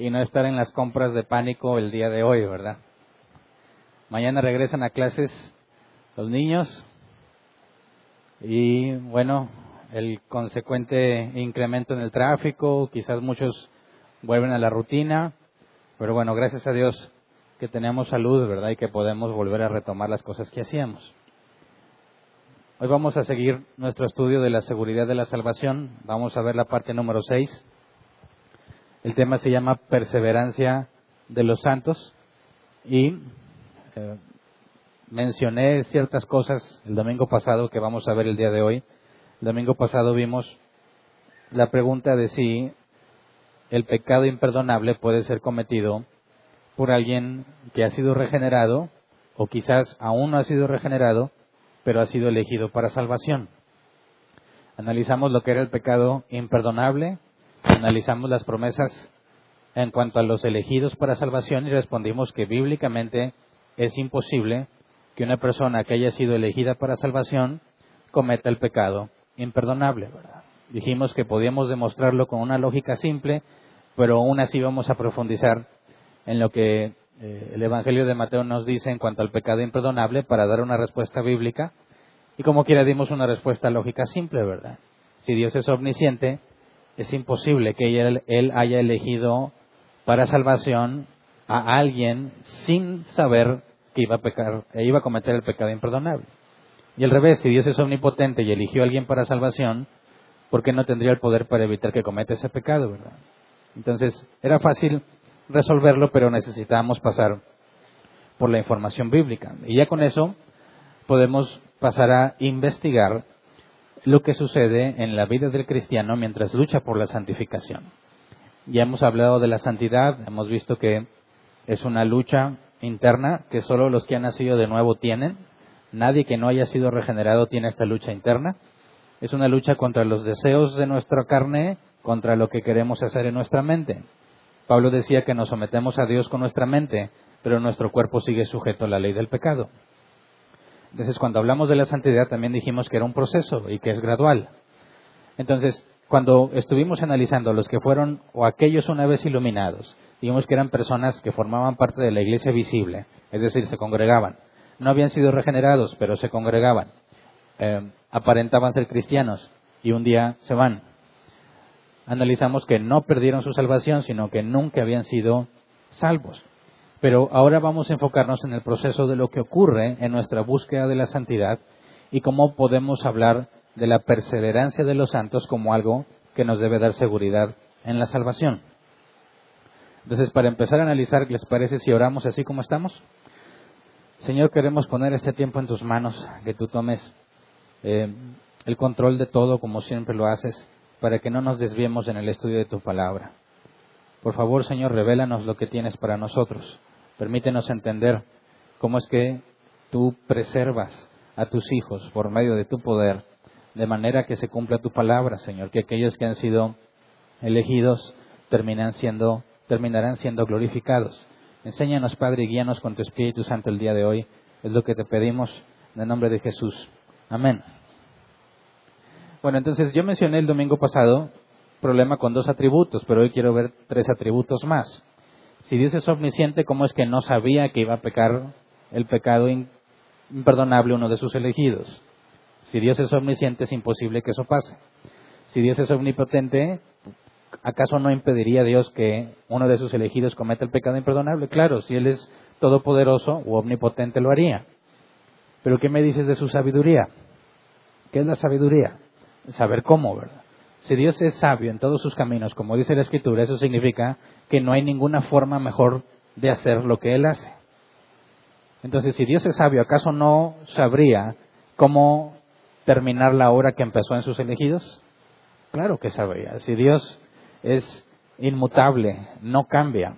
y no estar en las compras de pánico el día de hoy, ¿verdad? Mañana regresan a clases los niños y bueno, el consecuente incremento en el tráfico, quizás muchos vuelven a la rutina, pero bueno, gracias a Dios que tenemos salud, ¿verdad? Y que podemos volver a retomar las cosas que hacíamos. Hoy vamos a seguir nuestro estudio de la seguridad de la salvación. Vamos a ver la parte número 6. El tema se llama perseverancia de los santos y eh, mencioné ciertas cosas el domingo pasado que vamos a ver el día de hoy. El domingo pasado vimos la pregunta de si el pecado imperdonable puede ser cometido por alguien que ha sido regenerado o quizás aún no ha sido regenerado, pero ha sido elegido para salvación. Analizamos lo que era el pecado imperdonable, analizamos las promesas en cuanto a los elegidos para salvación y respondimos que bíblicamente es imposible que una persona que haya sido elegida para salvación cometa el pecado imperdonable. Dijimos que podíamos demostrarlo con una lógica simple, pero aún así vamos a profundizar en lo que eh, el Evangelio de Mateo nos dice en cuanto al pecado imperdonable para dar una respuesta bíblica. Y como quiera dimos una respuesta lógica simple, ¿verdad? Si Dios es omnisciente, es imposible que él, haya elegido para salvación a alguien sin saber que iba a pecar, e iba a cometer el pecado imperdonable. Y al revés, si Dios es omnipotente y eligió a alguien para salvación, ¿por qué no tendría el poder para evitar que cometa ese pecado, verdad? Entonces, era fácil resolverlo, pero necesitamos pasar por la información bíblica. Y ya con eso podemos pasar a investigar lo que sucede en la vida del cristiano mientras lucha por la santificación. Ya hemos hablado de la santidad, hemos visto que es una lucha interna que solo los que han nacido de nuevo tienen. Nadie que no haya sido regenerado tiene esta lucha interna. Es una lucha contra los deseos de nuestra carne, contra lo que queremos hacer en nuestra mente. Pablo decía que nos sometemos a Dios con nuestra mente, pero nuestro cuerpo sigue sujeto a la ley del pecado. Entonces, cuando hablamos de la santidad, también dijimos que era un proceso y que es gradual. Entonces, cuando estuvimos analizando los que fueron o aquellos una vez iluminados, dijimos que eran personas que formaban parte de la iglesia visible, es decir, se congregaban. No habían sido regenerados, pero se congregaban. Eh, aparentaban ser cristianos y un día se van analizamos que no perdieron su salvación, sino que nunca habían sido salvos. Pero ahora vamos a enfocarnos en el proceso de lo que ocurre en nuestra búsqueda de la santidad y cómo podemos hablar de la perseverancia de los santos como algo que nos debe dar seguridad en la salvación. Entonces, para empezar a analizar, ¿les parece si oramos así como estamos? Señor, queremos poner este tiempo en tus manos, que tú tomes eh, el control de todo como siempre lo haces para que no nos desviemos en el estudio de tu palabra. Por favor, Señor, revélanos lo que tienes para nosotros. Permítenos entender cómo es que tú preservas a tus hijos por medio de tu poder, de manera que se cumpla tu palabra, Señor, que aquellos que han sido elegidos terminan siendo, terminarán siendo glorificados. Enséñanos, Padre, y guíanos con tu Espíritu Santo el día de hoy. Es lo que te pedimos en el nombre de Jesús. Amén. Bueno, entonces yo mencioné el domingo pasado problema con dos atributos, pero hoy quiero ver tres atributos más. Si Dios es omnisciente, ¿cómo es que no sabía que iba a pecar el pecado imperdonable uno de sus elegidos? Si Dios es omnisciente, es imposible que eso pase. Si Dios es omnipotente, ¿acaso no impediría a Dios que uno de sus elegidos cometa el pecado imperdonable? Claro, si Él es todopoderoso o omnipotente lo haría. Pero ¿qué me dices de su sabiduría? ¿Qué es la sabiduría? saber cómo, ¿verdad? Si Dios es sabio en todos sus caminos, como dice la Escritura, eso significa que no hay ninguna forma mejor de hacer lo que Él hace. Entonces, si Dios es sabio, ¿acaso no sabría cómo terminar la obra que empezó en sus elegidos? Claro que sabría. Si Dios es inmutable, no cambia,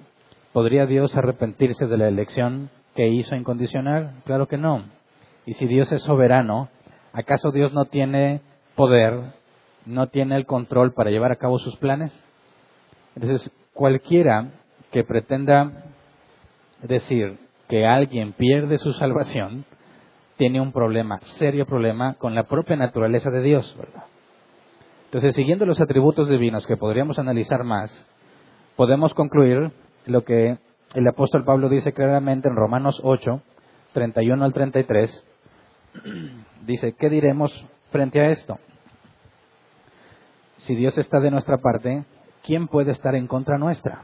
¿podría Dios arrepentirse de la elección que hizo incondicional? Claro que no. Y si Dios es soberano, ¿acaso Dios no tiene poder, no tiene el control para llevar a cabo sus planes. Entonces, cualquiera que pretenda decir que alguien pierde su salvación, tiene un problema, serio problema, con la propia naturaleza de Dios, ¿verdad? Entonces, siguiendo los atributos divinos que podríamos analizar más, podemos concluir lo que el apóstol Pablo dice claramente en Romanos 8, 31 al 33. Dice, ¿qué diremos frente a esto? Si Dios está de nuestra parte, ¿quién puede estar en contra nuestra?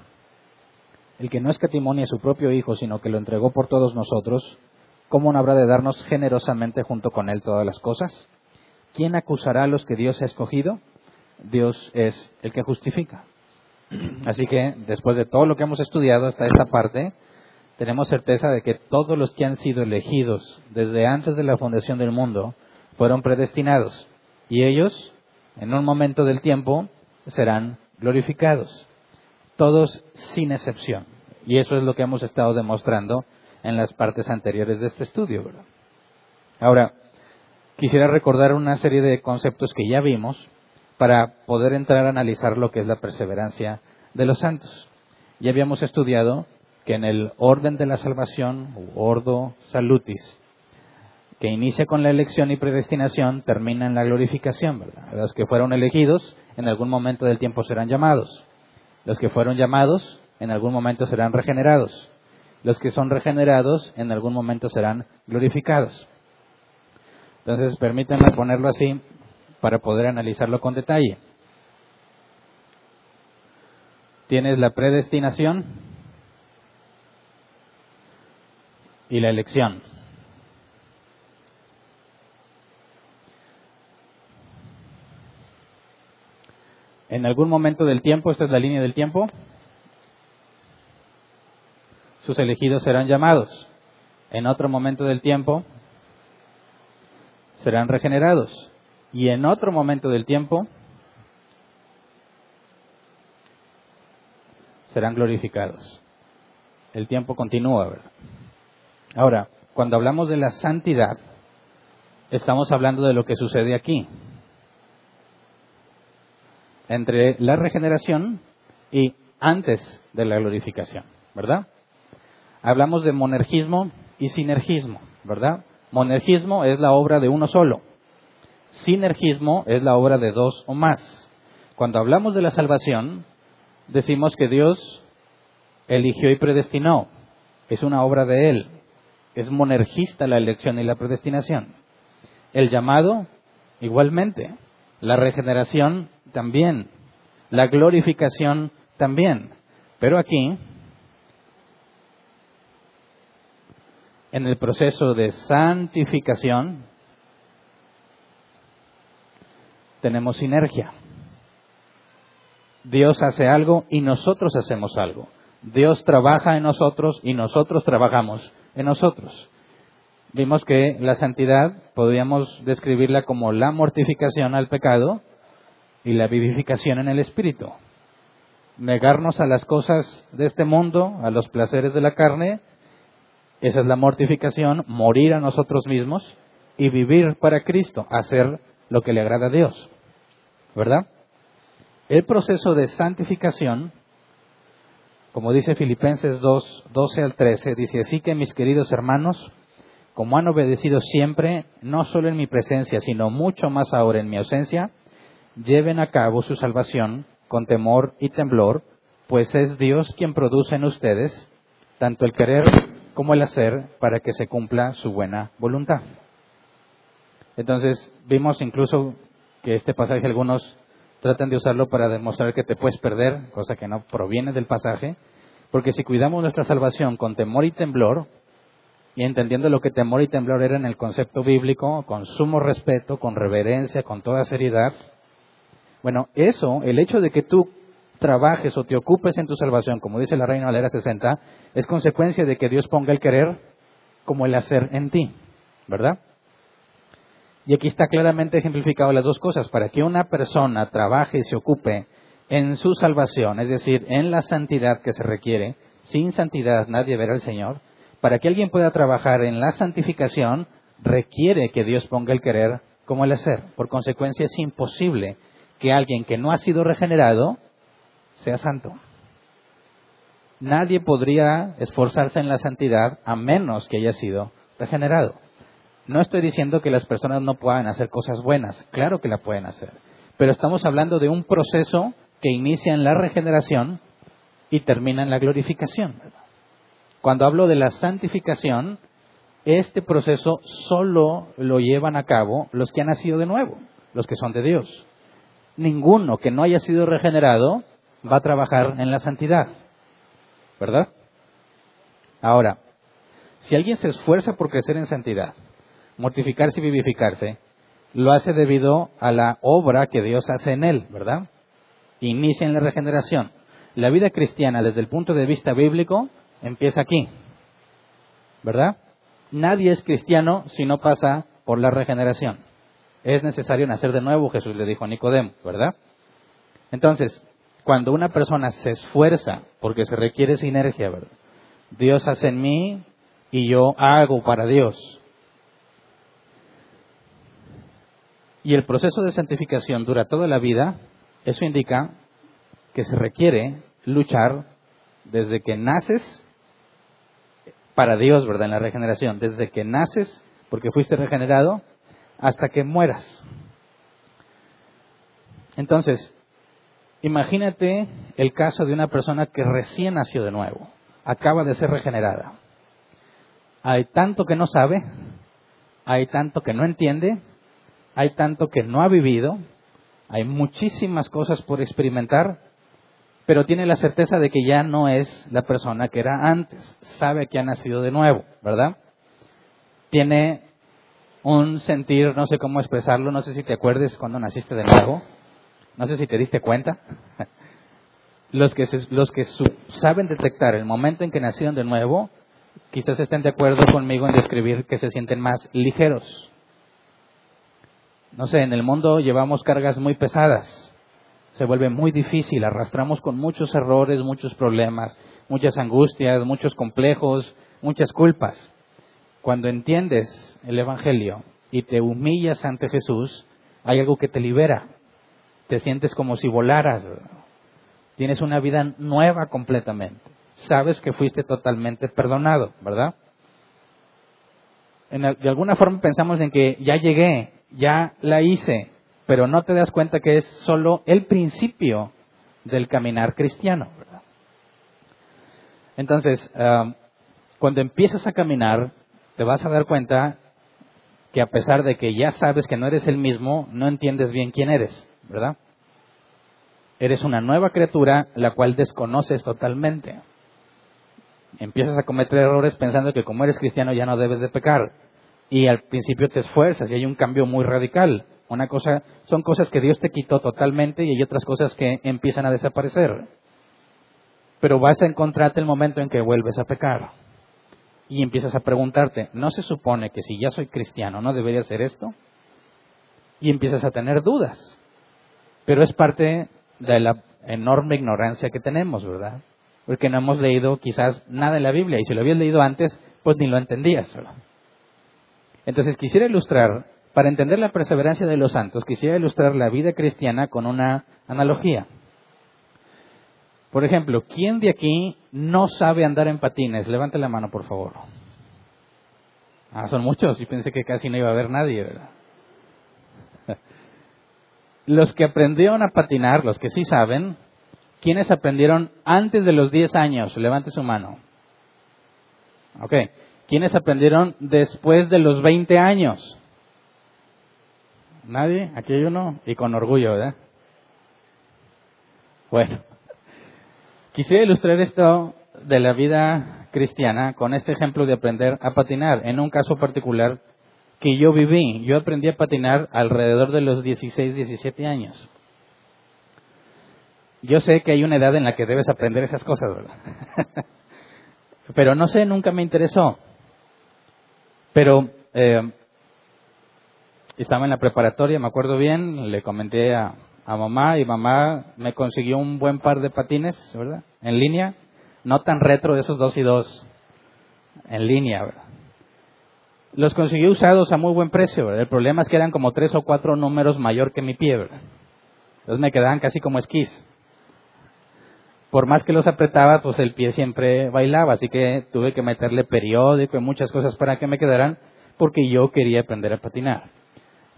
El que no escatimonia a su propio Hijo, sino que lo entregó por todos nosotros, ¿cómo no habrá de darnos generosamente junto con Él todas las cosas? ¿Quién acusará a los que Dios ha escogido? Dios es el que justifica. Así que, después de todo lo que hemos estudiado hasta esta parte, tenemos certeza de que todos los que han sido elegidos desde antes de la fundación del mundo fueron predestinados y ellos, en un momento del tiempo, serán glorificados. Todos sin excepción. Y eso es lo que hemos estado demostrando en las partes anteriores de este estudio. Ahora, quisiera recordar una serie de conceptos que ya vimos para poder entrar a analizar lo que es la perseverancia de los santos. Ya habíamos estudiado que en el orden de la salvación, ordo salutis, que inicia con la elección y predestinación, termina en la glorificación, ¿verdad? Los que fueron elegidos en algún momento del tiempo serán llamados. Los que fueron llamados en algún momento serán regenerados. Los que son regenerados en algún momento serán glorificados. Entonces, permítanme ponerlo así para poder analizarlo con detalle. Tienes la predestinación y la elección. En algún momento del tiempo, esta es la línea del tiempo, sus elegidos serán llamados. En otro momento del tiempo, serán regenerados y en otro momento del tiempo serán glorificados. El tiempo continúa, ¿verdad? Ahora, cuando hablamos de la santidad, estamos hablando de lo que sucede aquí, entre la regeneración y antes de la glorificación, ¿verdad? Hablamos de monergismo y sinergismo, ¿verdad? Monergismo es la obra de uno solo, Sinergismo es la obra de dos o más. Cuando hablamos de la salvación, decimos que Dios eligió y predestinó. Es una obra de Él. Es monergista la elección y la predestinación. El llamado, igualmente. La regeneración, también. La glorificación, también. Pero aquí, en el proceso de santificación, tenemos sinergia. Dios hace algo y nosotros hacemos algo. Dios trabaja en nosotros y nosotros trabajamos en nosotros. Vimos que la santidad podríamos describirla como la mortificación al pecado y la vivificación en el espíritu. Negarnos a las cosas de este mundo, a los placeres de la carne, esa es la mortificación, morir a nosotros mismos y vivir para Cristo, hacer lo que le agrada a Dios. ¿Verdad? El proceso de santificación, como dice Filipenses 2, 12 al 13, dice, así que mis queridos hermanos, como han obedecido siempre, no solo en mi presencia, sino mucho más ahora en mi ausencia, lleven a cabo su salvación con temor y temblor, pues es Dios quien produce en ustedes tanto el querer como el hacer para que se cumpla su buena voluntad. Entonces, vimos incluso que este pasaje algunos tratan de usarlo para demostrar que te puedes perder, cosa que no proviene del pasaje, porque si cuidamos nuestra salvación con temor y temblor, y entendiendo lo que temor y temblor era en el concepto bíblico, con sumo respeto, con reverencia, con toda seriedad, bueno, eso, el hecho de que tú trabajes o te ocupes en tu salvación, como dice la Reina Valera 60, es consecuencia de que Dios ponga el querer como el hacer en ti, ¿verdad? Y aquí está claramente ejemplificado las dos cosas. Para que una persona trabaje y se ocupe en su salvación, es decir, en la santidad que se requiere, sin santidad nadie verá al Señor, para que alguien pueda trabajar en la santificación, requiere que Dios ponga el querer como el hacer. Por consecuencia, es imposible que alguien que no ha sido regenerado sea santo. Nadie podría esforzarse en la santidad a menos que haya sido regenerado. No estoy diciendo que las personas no puedan hacer cosas buenas, claro que la pueden hacer, pero estamos hablando de un proceso que inicia en la regeneración y termina en la glorificación. Cuando hablo de la santificación, este proceso solo lo llevan a cabo los que han nacido de nuevo, los que son de Dios. Ninguno que no haya sido regenerado va a trabajar en la santidad. ¿Verdad? Ahora, si alguien se esfuerza por crecer en santidad, mortificarse y vivificarse, lo hace debido a la obra que Dios hace en él, ¿verdad? Inicia en la regeneración. La vida cristiana desde el punto de vista bíblico empieza aquí, ¿verdad? Nadie es cristiano si no pasa por la regeneración. Es necesario nacer de nuevo, Jesús le dijo a Nicodemo, ¿verdad? Entonces, cuando una persona se esfuerza, porque se requiere sinergia, ¿verdad? Dios hace en mí y yo hago para Dios. Y el proceso de santificación dura toda la vida, eso indica que se requiere luchar desde que naces para Dios, ¿verdad? En la regeneración, desde que naces, porque fuiste regenerado, hasta que mueras. Entonces, imagínate el caso de una persona que recién nació de nuevo, acaba de ser regenerada. Hay tanto que no sabe, hay tanto que no entiende, hay tanto que no ha vivido, hay muchísimas cosas por experimentar, pero tiene la certeza de que ya no es la persona que era antes, sabe que ha nacido de nuevo, ¿verdad? Tiene un sentir, no sé cómo expresarlo, no sé si te acuerdes cuando naciste de nuevo, no sé si te diste cuenta. Los que, los que saben detectar el momento en que nacieron de nuevo, quizás estén de acuerdo conmigo en describir que se sienten más ligeros. No sé, en el mundo llevamos cargas muy pesadas, se vuelve muy difícil, arrastramos con muchos errores, muchos problemas, muchas angustias, muchos complejos, muchas culpas. Cuando entiendes el Evangelio y te humillas ante Jesús, hay algo que te libera. Te sientes como si volaras. Tienes una vida nueva completamente. Sabes que fuiste totalmente perdonado, ¿verdad? de alguna forma pensamos en que ya llegué, ya la hice, pero no te das cuenta que es solo el principio del caminar cristiano. Entonces, um, cuando empiezas a caminar, te vas a dar cuenta que a pesar de que ya sabes que no eres el mismo, no entiendes bien quién eres, ¿verdad? Eres una nueva criatura la cual desconoces totalmente. Empiezas a cometer errores pensando que como eres cristiano ya no debes de pecar. Y al principio te esfuerzas y hay un cambio muy radical. Una cosa, son cosas que Dios te quitó totalmente y hay otras cosas que empiezan a desaparecer. Pero vas a encontrarte el momento en que vuelves a pecar. Y empiezas a preguntarte, ¿no se supone que si ya soy cristiano no debería hacer esto? Y empiezas a tener dudas. Pero es parte de la enorme ignorancia que tenemos, ¿verdad? Porque no hemos leído quizás nada en la Biblia y si lo habías leído antes, pues ni lo entendías. Entonces quisiera ilustrar para entender la perseverancia de los santos, quisiera ilustrar la vida cristiana con una analogía. Por ejemplo, ¿quién de aquí no sabe andar en patines? Levante la mano, por favor. Ah, son muchos. y pensé que casi no iba a haber nadie, ¿verdad? Los que aprendieron a patinar, los que sí saben, ¿quiénes aprendieron antes de los 10 años? Levante su mano. Ok. ¿Quiénes aprendieron después de los 20 años? ¿Nadie? Aquí hay uno y con orgullo, ¿verdad? Bueno, quisiera ilustrar esto de la vida cristiana con este ejemplo de aprender a patinar. En un caso particular que yo viví, yo aprendí a patinar alrededor de los 16, 17 años. Yo sé que hay una edad en la que debes aprender esas cosas, ¿verdad? Pero no sé, nunca me interesó. Pero eh, estaba en la preparatoria, me acuerdo bien, le comenté a, mamá y mamá me consiguió un buen par de patines, ¿verdad? En línea, no tan retro de esos dos y dos, en línea, ¿verdad? Los consiguió usados a muy buen precio, ¿verdad? El problema es que eran como tres o cuatro números mayor que mi pie, ¿verdad? Entonces me quedaban casi como esquís. Por más que los apretaba, pues el pie siempre bailaba, así que tuve que meterle periódico y muchas cosas para que me quedaran, porque yo quería aprender a patinar.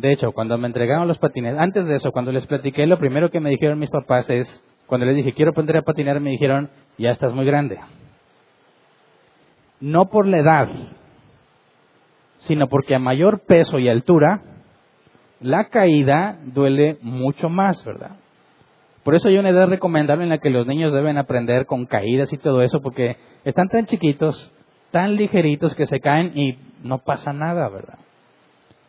De hecho, cuando me entregaron los patines, antes de eso, cuando les platiqué, lo primero que me dijeron mis papás es, cuando les dije, quiero aprender a patinar, me dijeron, ya estás muy grande. No por la edad, sino porque a mayor peso y altura, la caída duele mucho más, ¿verdad? Por eso hay una edad recomendable en la que los niños deben aprender con caídas y todo eso, porque están tan chiquitos, tan ligeritos que se caen y no pasa nada, ¿verdad?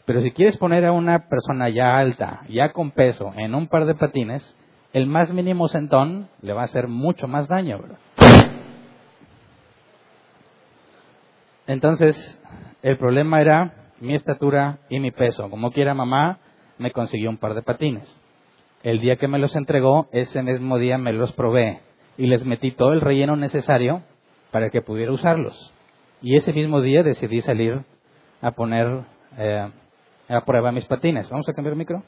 Pero si quieres poner a una persona ya alta, ya con peso, en un par de patines, el más mínimo sentón le va a hacer mucho más daño, ¿verdad? Entonces, el problema era mi estatura y mi peso. Como quiera mamá, me consiguió un par de patines. El día que me los entregó, ese mismo día me los probé y les metí todo el relleno necesario para que pudiera usarlos. Y ese mismo día decidí salir a poner eh, a prueba mis patines. ¿Vamos a cambiar el micro?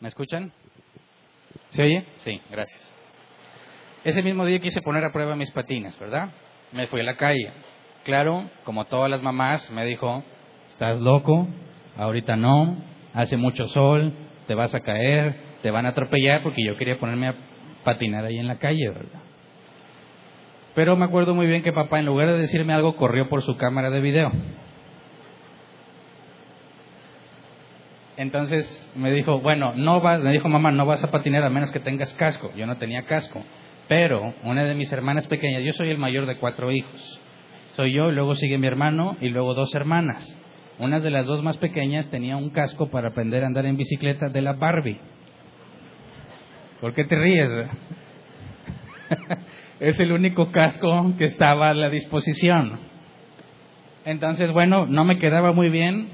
¿Me escuchan? ¿Se oye? Sí, gracias. Ese mismo día quise poner a prueba mis patines, ¿verdad? Me fui a la calle. Claro, como todas las mamás, me dijo, estás loco, ahorita no, hace mucho sol, te vas a caer, te van a atropellar porque yo quería ponerme a patinar ahí en la calle, ¿verdad? Pero me acuerdo muy bien que papá, en lugar de decirme algo, corrió por su cámara de video. Entonces me dijo, bueno, no vas, me dijo mamá, no vas a patinar a menos que tengas casco. Yo no tenía casco. Pero una de mis hermanas pequeñas, yo soy el mayor de cuatro hijos. Soy yo, luego sigue mi hermano y luego dos hermanas. Una de las dos más pequeñas tenía un casco para aprender a andar en bicicleta de la Barbie. ¿Por qué te ríes? es el único casco que estaba a la disposición. Entonces, bueno, no me quedaba muy bien,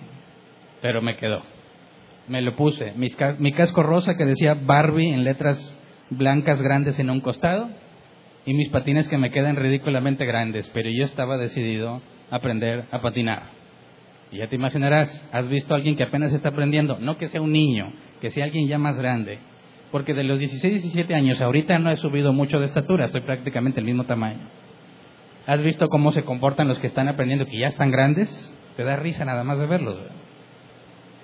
pero me quedó. Me lo puse. Mi, casco rosa que decía Barbie en letras blancas grandes en un costado y mis patines que me quedan ridículamente grandes, pero yo estaba decidido a aprender a patinar. Y ya te imaginarás, has visto a alguien que apenas está aprendiendo, no que sea un niño, que sea alguien ya más grande, porque de los 16, 17 años ahorita no he subido mucho de estatura, estoy prácticamente el mismo tamaño. ¿Has visto cómo se comportan los que están aprendiendo, que ya están grandes? Te da risa nada más de verlos.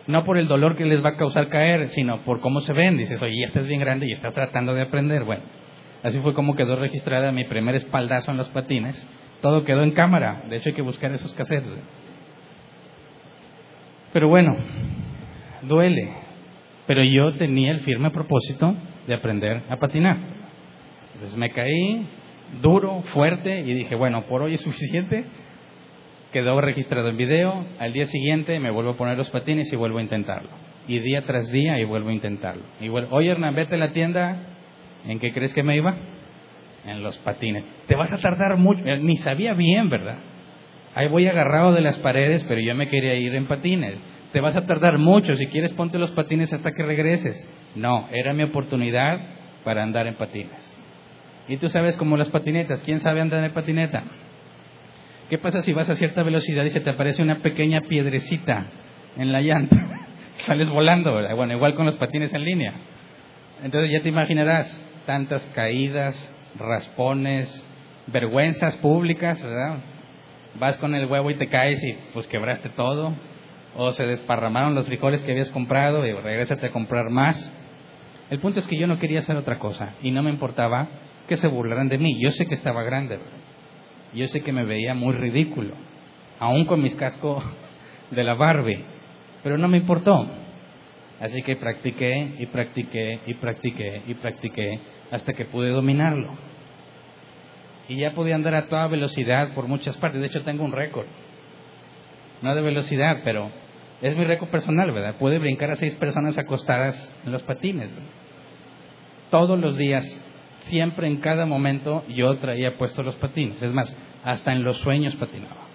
No por el dolor que les va a causar caer, sino por cómo se ven. Dices, oye, ya estás bien grande y estás tratando de aprender. Bueno, así fue como quedó registrada mi primer espaldazo en los patines. Todo quedó en cámara. De hecho, hay que buscar esos cassettes. Pero bueno, duele, pero yo tenía el firme propósito de aprender a patinar. Entonces me caí duro, fuerte y dije, bueno, por hoy es suficiente. Quedó registrado en video. Al día siguiente me vuelvo a poner los patines y vuelvo a intentarlo. Y día tras día y vuelvo a intentarlo. Y vuelvo, oye Hernán, vete a la tienda. ¿En qué crees que me iba? En los patines. Te vas a tardar mucho. Ni sabía bien, ¿verdad? Ahí voy agarrado de las paredes, pero yo me quería ir en patines te vas a tardar mucho, si quieres ponte los patines hasta que regreses. No, era mi oportunidad para andar en patines. Y tú sabes como las patinetas, ¿quién sabe andar en patineta? ¿Qué pasa si vas a cierta velocidad y se te aparece una pequeña piedrecita en la llanta? Sales volando. Bueno, igual con los patines en línea. Entonces ya te imaginarás tantas caídas, raspones, vergüenzas públicas, ¿verdad? Vas con el huevo y te caes y pues quebraste todo, o se desparramaron los frijoles que habías comprado y regresate a comprar más. El punto es que yo no quería hacer otra cosa y no me importaba que se burlaran de mí. Yo sé que estaba grande, yo sé que me veía muy ridículo, aún con mis cascos de la Barbie, pero no me importó. Así que practiqué y practiqué y practiqué y practiqué hasta que pude dominarlo. Y ya podía andar a toda velocidad por muchas partes. De hecho, tengo un récord. No de velocidad, pero es mi récord personal, ¿verdad? Puede brincar a seis personas acostadas en los patines. Todos los días, siempre en cada momento, yo traía puestos los patines. Es más, hasta en los sueños patinaba.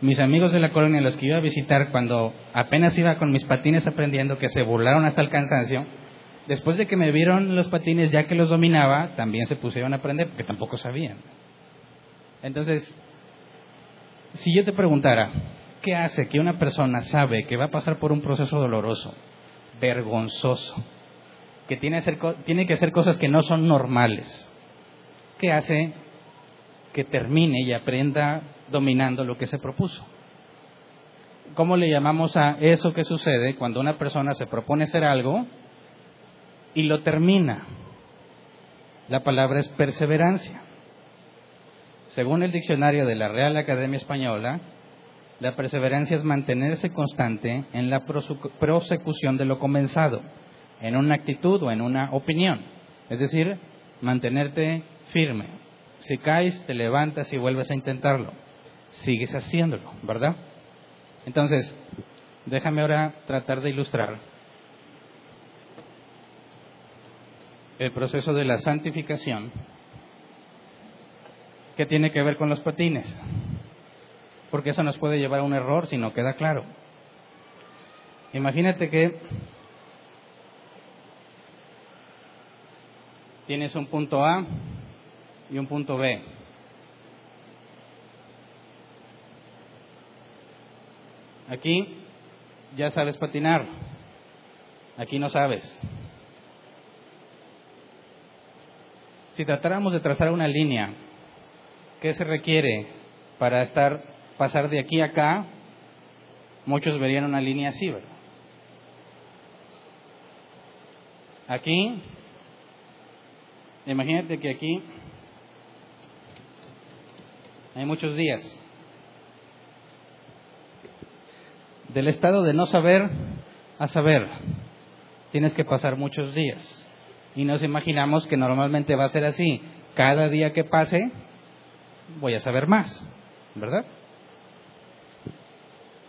Mis amigos de la colonia, los que iba a visitar cuando apenas iba con mis patines aprendiendo, que se burlaron hasta el cansancio, después de que me vieron los patines ya que los dominaba, también se pusieron a aprender porque tampoco sabían. Entonces, si yo te preguntara, ¿qué hace que una persona sabe que va a pasar por un proceso doloroso, vergonzoso, que tiene, tiene que hacer cosas que no son normales? ¿Qué hace que termine y aprenda dominando lo que se propuso? ¿cómo le llamamos a eso que sucede cuando una persona se propone hacer algo y lo termina? La palabra es perseverancia. Según el diccionario de la Real Academia Española, la perseverancia es mantenerse constante en la prosecución de lo comenzado, en una actitud o en una opinión. Es decir, mantenerte firme. Si caes, te levantas y vuelves a intentarlo. Sigues haciéndolo, ¿verdad? Entonces, déjame ahora tratar de ilustrar el proceso de la santificación que tiene que ver con los patines, porque eso nos puede llevar a un error si no queda claro. Imagínate que tienes un punto A y un punto B. Aquí ya sabes patinar, aquí no sabes. Si tratáramos de trazar una línea, ¿qué se requiere para estar pasar de aquí a acá? Muchos verían una línea así, ¿verdad? Aquí, imagínate que aquí hay muchos días. Del estado de no saber a saber, tienes que pasar muchos días. Y nos imaginamos que normalmente va a ser así. Cada día que pase, voy a saber más, ¿verdad?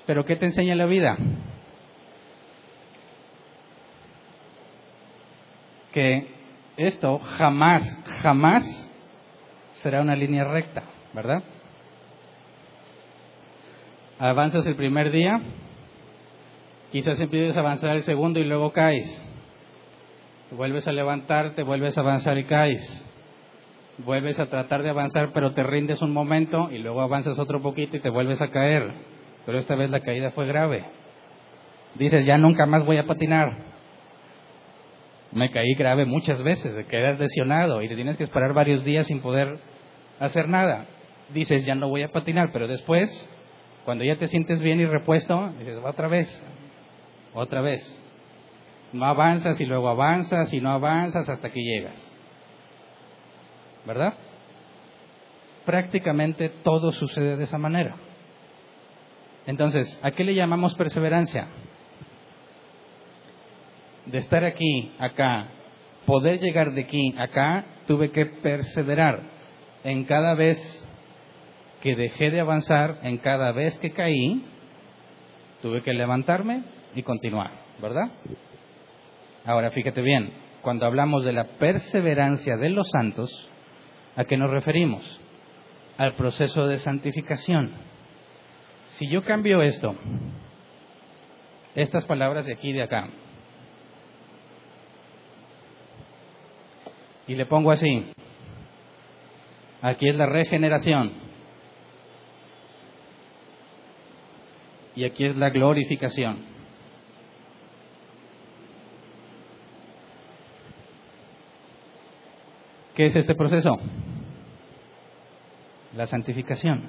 Pero ¿qué te enseña la vida? Que esto jamás, jamás será una línea recta, ¿verdad? Avanzas el primer día, Quizás empieces a avanzar el segundo y luego caes. Vuelves a levantarte, vuelves a avanzar y caes. Vuelves a tratar de avanzar, pero te rindes un momento y luego avanzas otro poquito y te vuelves a caer. Pero esta vez la caída fue grave. Dices, ya nunca más voy a patinar. Me caí grave muchas veces, de quedas lesionado y te tienes que esperar varios días sin poder hacer nada. Dices, ya no voy a patinar, pero después, cuando ya te sientes bien y repuesto, dices, otra vez, otra vez. No avanzas y luego avanzas y no avanzas hasta que llegas. ¿Verdad? Prácticamente todo sucede de esa manera. Entonces, ¿a qué le llamamos perseverancia? De estar aquí, acá, poder llegar de aquí, acá, tuve que perseverar en cada vez que dejé de avanzar, en cada vez que caí, tuve que levantarme y continuar, ¿verdad? Ahora, fíjate bien, cuando hablamos de la perseverancia de los santos, ¿a qué nos referimos? Al proceso de santificación. Si yo cambio esto, estas palabras de aquí y de acá, y le pongo así, aquí es la regeneración, y aquí es la glorificación. ¿Qué es este proceso? La santificación.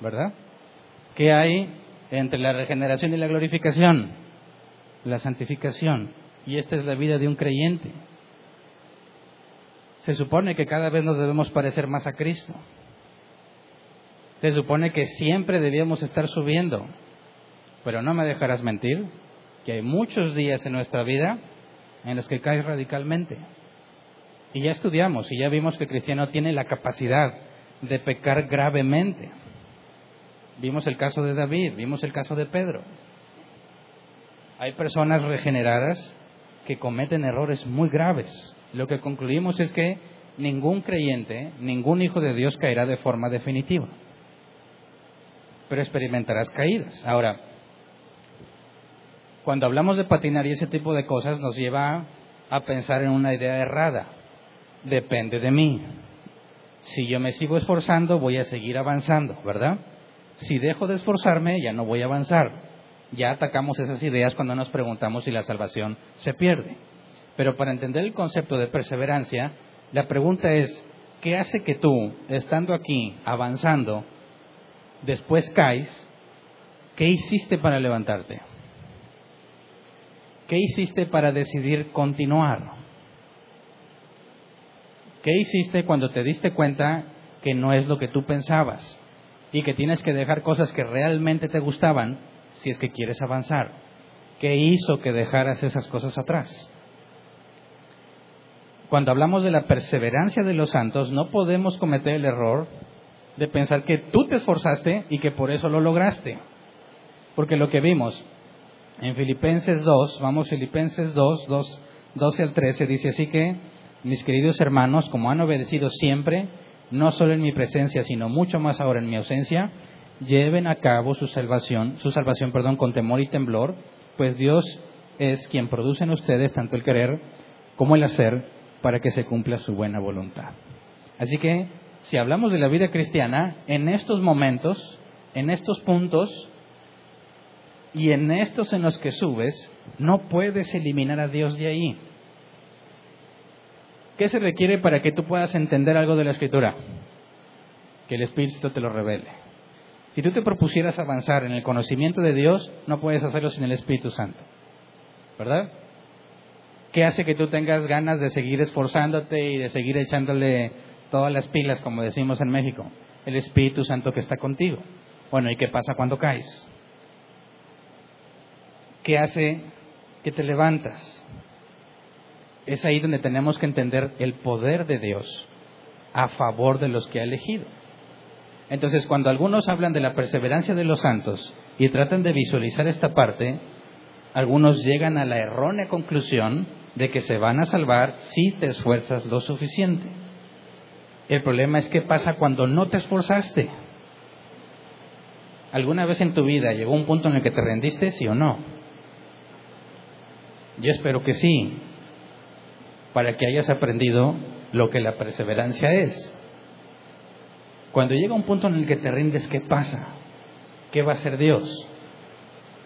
¿Verdad? ¿Qué hay entre la regeneración y la glorificación? La santificación. Y esta es la vida de un creyente. Se supone que cada vez nos debemos parecer más a Cristo. Se supone que siempre debíamos estar subiendo. Pero no me dejarás mentir que hay muchos días en nuestra vida en los que caes radicalmente. Y ya estudiamos y ya vimos que el cristiano tiene la capacidad de pecar gravemente. Vimos el caso de David, vimos el caso de Pedro. Hay personas regeneradas que cometen errores muy graves. Lo que concluimos es que ningún creyente, ningún hijo de Dios caerá de forma definitiva. Pero experimentarás caídas. Ahora, cuando hablamos de patinar y ese tipo de cosas nos lleva a pensar en una idea errada depende de mí. Si yo me sigo esforzando, voy a seguir avanzando, ¿verdad? Si dejo de esforzarme, ya no voy a avanzar. Ya atacamos esas ideas cuando nos preguntamos si la salvación se pierde. Pero para entender el concepto de perseverancia, la pregunta es, ¿qué hace que tú, estando aquí, avanzando, después caes ¿qué hiciste para levantarte? ¿Qué hiciste para decidir continuar? ¿Qué hiciste cuando te diste cuenta que no es lo que tú pensabas y que tienes que dejar cosas que realmente te gustaban si es que quieres avanzar? ¿Qué hizo que dejaras esas cosas atrás? Cuando hablamos de la perseverancia de los santos, no podemos cometer el error de pensar que tú te esforzaste y que por eso lo lograste. Porque lo que vimos en Filipenses 2, vamos Filipenses 2, 2 12 al 13, dice así que, mis queridos hermanos, como han obedecido siempre, no solo en mi presencia, sino mucho más ahora en mi ausencia, lleven a cabo su salvación, su salvación, perdón, con temor y temblor, pues Dios es quien produce en ustedes tanto el querer como el hacer para que se cumpla su buena voluntad. Así que, si hablamos de la vida cristiana, en estos momentos, en estos puntos, y en estos en los que subes, no puedes eliminar a Dios de ahí. ¿Qué se requiere para que tú puedas entender algo de la Escritura? Que el Espíritu te lo revele. Si tú te propusieras avanzar en el conocimiento de Dios, no puedes hacerlo sin el Espíritu Santo. ¿Verdad? ¿Qué hace que tú tengas ganas de seguir esforzándote y de seguir echándole todas las pilas, como decimos en México? El Espíritu Santo que está contigo. Bueno, ¿y qué pasa cuando caes? ¿Qué hace que te levantas? Es ahí donde tenemos que entender el poder de Dios a favor de los que ha elegido. Entonces, cuando algunos hablan de la perseverancia de los santos y tratan de visualizar esta parte, algunos llegan a la errónea conclusión de que se van a salvar si te esfuerzas lo suficiente. El problema es qué pasa cuando no te esforzaste. ¿Alguna vez en tu vida llegó un punto en el que te rendiste, sí o no? Yo espero que sí, para que hayas aprendido lo que la perseverancia es. Cuando llega un punto en el que te rindes, ¿qué pasa? ¿Qué va a hacer Dios?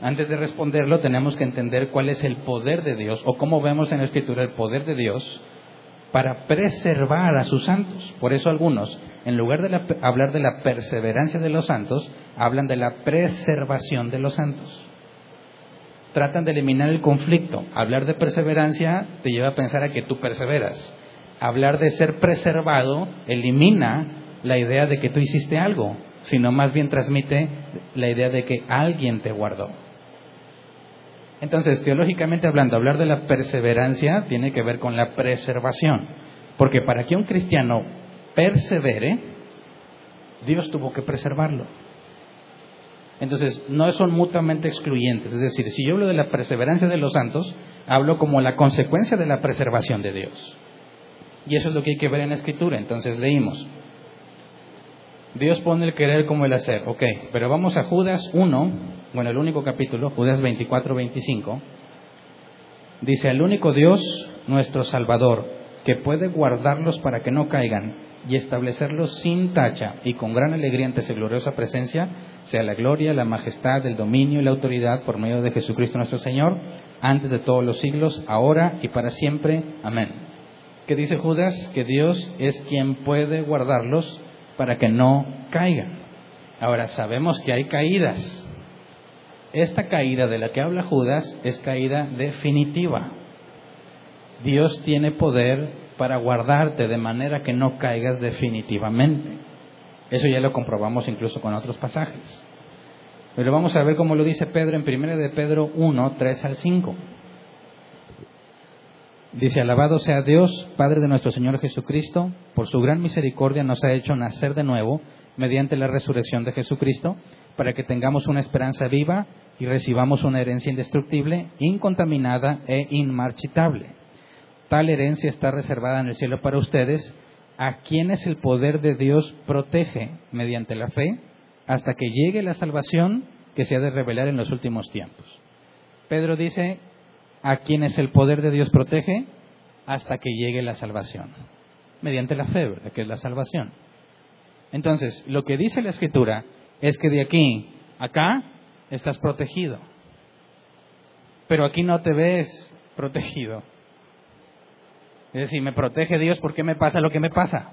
Antes de responderlo, tenemos que entender cuál es el poder de Dios o cómo vemos en la Escritura el poder de Dios para preservar a sus santos. Por eso algunos, en lugar de hablar de la perseverancia de los santos, hablan de la preservación de los santos tratan de eliminar el conflicto. Hablar de perseverancia te lleva a pensar a que tú perseveras. Hablar de ser preservado elimina la idea de que tú hiciste algo, sino más bien transmite la idea de que alguien te guardó. Entonces, teológicamente hablando, hablar de la perseverancia tiene que ver con la preservación, porque para que un cristiano persevere, Dios tuvo que preservarlo. Entonces, no son mutuamente excluyentes. Es decir, si yo hablo de la perseverancia de los santos, hablo como la consecuencia de la preservación de Dios. Y eso es lo que hay que ver en la escritura. Entonces leímos. Dios pone el querer como el hacer. Ok, pero vamos a Judas 1, bueno, el único capítulo, Judas 24, 25. Dice, el único Dios, nuestro Salvador, que puede guardarlos para que no caigan y establecerlos sin tacha y con gran alegría ante su gloriosa presencia, sea la gloria, la majestad, el dominio y la autoridad por medio de Jesucristo nuestro Señor, antes de todos los siglos, ahora y para siempre. Amén. ¿Qué dice Judas? Que Dios es quien puede guardarlos para que no caigan. Ahora, sabemos que hay caídas. Esta caída de la que habla Judas es caída definitiva. Dios tiene poder para guardarte de manera que no caigas definitivamente. Eso ya lo comprobamos incluso con otros pasajes. Pero vamos a ver cómo lo dice Pedro en 1 de Pedro 1, 3 al 5. Dice, alabado sea Dios, Padre de nuestro Señor Jesucristo, por su gran misericordia nos ha hecho nacer de nuevo mediante la resurrección de Jesucristo, para que tengamos una esperanza viva y recibamos una herencia indestructible, incontaminada e inmarchitable. Tal herencia está reservada en el cielo para ustedes, a quienes el poder de Dios protege mediante la fe hasta que llegue la salvación que se ha de revelar en los últimos tiempos. Pedro dice, a quienes el poder de Dios protege hasta que llegue la salvación, mediante la fe, ¿verdad? que es la salvación. Entonces, lo que dice la Escritura es que de aquí, acá, estás protegido, pero aquí no te ves protegido. Es decir, me protege Dios, ¿por qué me pasa lo que me pasa?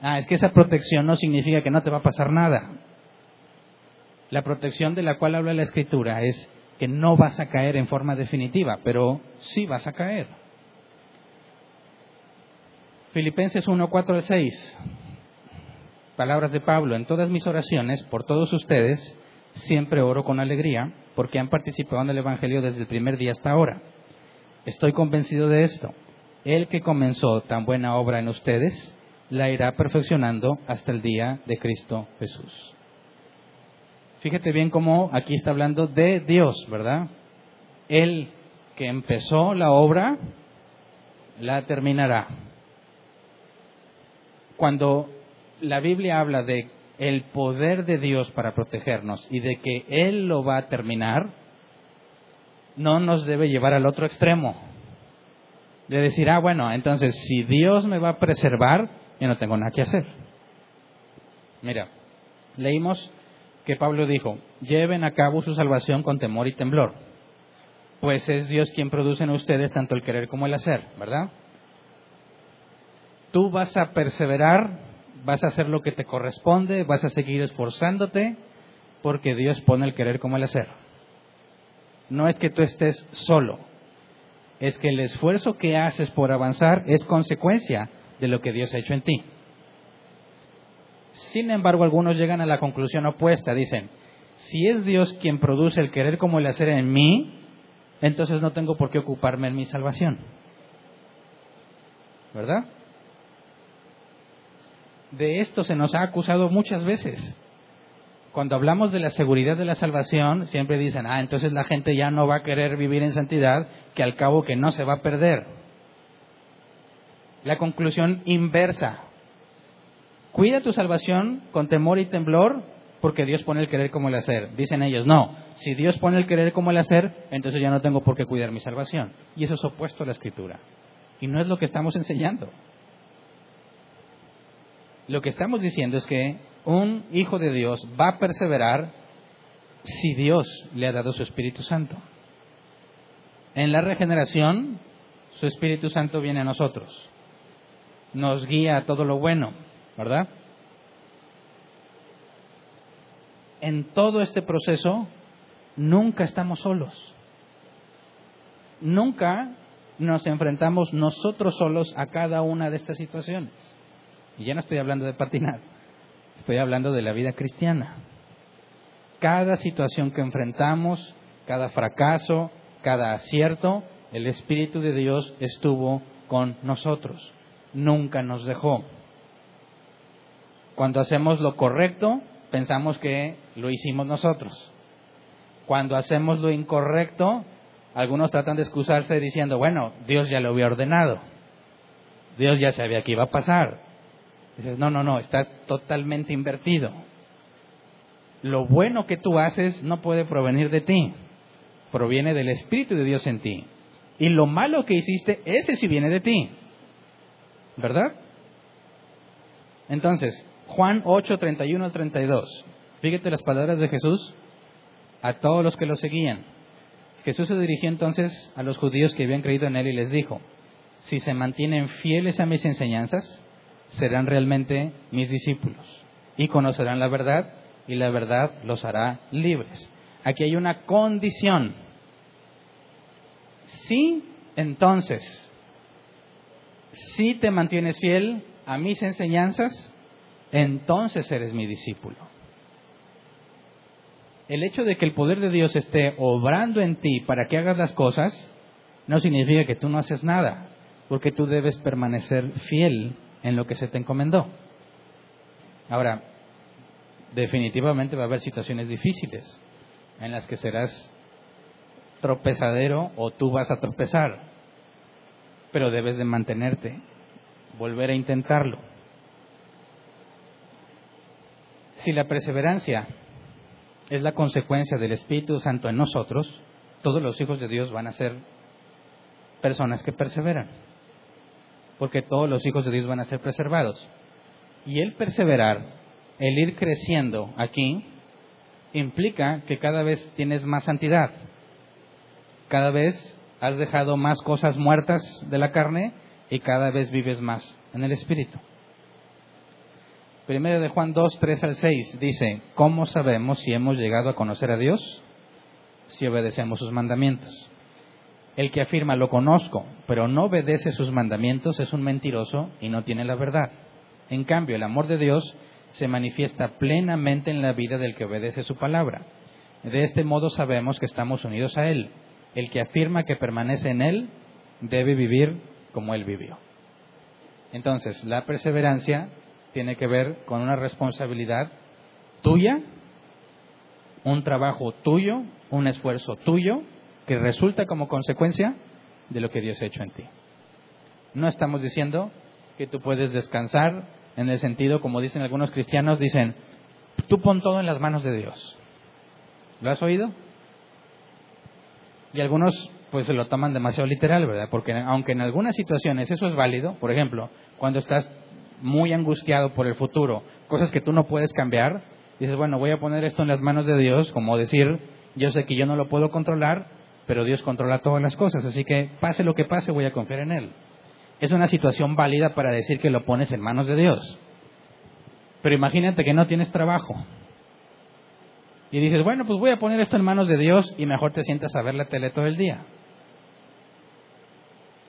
Ah, es que esa protección no significa que no te va a pasar nada. La protección de la cual habla la Escritura es que no vas a caer en forma definitiva, pero sí vas a caer. Filipenses 1, 4 al 6. Palabras de Pablo. En todas mis oraciones, por todos ustedes, siempre oro con alegría, porque han participado en el Evangelio desde el primer día hasta ahora. Estoy convencido de esto. El que comenzó tan buena obra en ustedes, la irá perfeccionando hasta el día de Cristo Jesús. Fíjate bien cómo aquí está hablando de Dios, ¿verdad? El que empezó la obra, la terminará. Cuando la Biblia habla de el poder de Dios para protegernos y de que Él lo va a terminar, no nos debe llevar al otro extremo. De decir, ah, bueno, entonces si Dios me va a preservar, yo no tengo nada que hacer. Mira, leímos que Pablo dijo, lleven a cabo su salvación con temor y temblor, pues es Dios quien produce en ustedes tanto el querer como el hacer, ¿verdad? Tú vas a perseverar, vas a hacer lo que te corresponde, vas a seguir esforzándote, porque Dios pone el querer como el hacer. No es que tú estés solo, es que el esfuerzo que haces por avanzar es consecuencia de lo que Dios ha hecho en ti. Sin embargo, algunos llegan a la conclusión opuesta. Dicen, si es Dios quien produce el querer como el hacer en mí, entonces no tengo por qué ocuparme en mi salvación. ¿Verdad? De esto se nos ha acusado muchas veces. Cuando hablamos de la seguridad de la salvación, siempre dicen, ah, entonces la gente ya no va a querer vivir en santidad, que al cabo que no se va a perder. La conclusión inversa. Cuida tu salvación con temor y temblor porque Dios pone el querer como el hacer. Dicen ellos, no, si Dios pone el querer como el hacer, entonces ya no tengo por qué cuidar mi salvación. Y eso es opuesto a la escritura. Y no es lo que estamos enseñando. Lo que estamos diciendo es que un hijo de Dios va a perseverar si Dios le ha dado su Espíritu Santo. En la regeneración, su Espíritu Santo viene a nosotros. Nos guía a todo lo bueno ¿verdad? En todo este proceso nunca estamos solos. Nunca nos enfrentamos nosotros solos a cada una de estas situaciones. Y ya no estoy hablando de patinar, estoy hablando de la vida cristiana. Cada situación que enfrentamos, cada fracaso, cada acierto, el Espíritu de Dios estuvo con nosotros. Nunca nos dejó. Cuando hacemos lo correcto, pensamos que lo hicimos nosotros. Cuando hacemos lo incorrecto, algunos tratan de excusarse diciendo, bueno, Dios ya lo había ordenado. Dios ya sabía que iba a pasar. Dices, no, no, no, estás totalmente invertido. Lo bueno que tú haces no puede provenir de ti, proviene del Espíritu de Dios en ti. Y lo malo que hiciste, ese sí viene de ti. ¿Verdad? Entonces, Juan 8, 31 al 32. Fíjate las palabras de Jesús a todos los que lo seguían. Jesús se dirigió entonces a los judíos que habían creído en él y les dijo, si se mantienen fieles a mis enseñanzas, serán realmente mis discípulos y conocerán la verdad y la verdad los hará libres. Aquí hay una condición. Si entonces, si te mantienes fiel a mis enseñanzas, entonces eres mi discípulo. El hecho de que el poder de Dios esté obrando en ti para que hagas las cosas, no significa que tú no haces nada, porque tú debes permanecer fiel en lo que se te encomendó. Ahora, definitivamente va a haber situaciones difíciles en las que serás tropezadero o tú vas a tropezar, pero debes de mantenerte, volver a intentarlo. Si la perseverancia es la consecuencia del Espíritu Santo en nosotros, todos los hijos de Dios van a ser personas que perseveran, porque todos los hijos de Dios van a ser preservados. Y el perseverar, el ir creciendo aquí, implica que cada vez tienes más santidad, cada vez has dejado más cosas muertas de la carne y cada vez vives más en el Espíritu. Primero de Juan 2, 3 al 6 dice, ¿cómo sabemos si hemos llegado a conocer a Dios? Si obedecemos sus mandamientos. El que afirma lo conozco, pero no obedece sus mandamientos es un mentiroso y no tiene la verdad. En cambio, el amor de Dios se manifiesta plenamente en la vida del que obedece su palabra. De este modo sabemos que estamos unidos a Él. El que afirma que permanece en Él debe vivir como Él vivió. Entonces, la perseverancia tiene que ver con una responsabilidad tuya, un trabajo tuyo, un esfuerzo tuyo, que resulta como consecuencia de lo que Dios ha hecho en ti. No estamos diciendo que tú puedes descansar en el sentido, como dicen algunos cristianos, dicen, tú pon todo en las manos de Dios. ¿Lo has oído? Y algunos pues se lo toman demasiado literal, ¿verdad? Porque aunque en algunas situaciones eso es válido, por ejemplo, cuando estás muy angustiado por el futuro, cosas que tú no puedes cambiar, dices, bueno, voy a poner esto en las manos de Dios, como decir, yo sé que yo no lo puedo controlar, pero Dios controla todas las cosas, así que pase lo que pase, voy a confiar en Él. Es una situación válida para decir que lo pones en manos de Dios. Pero imagínate que no tienes trabajo. Y dices, bueno, pues voy a poner esto en manos de Dios y mejor te sientas a ver la tele todo el día.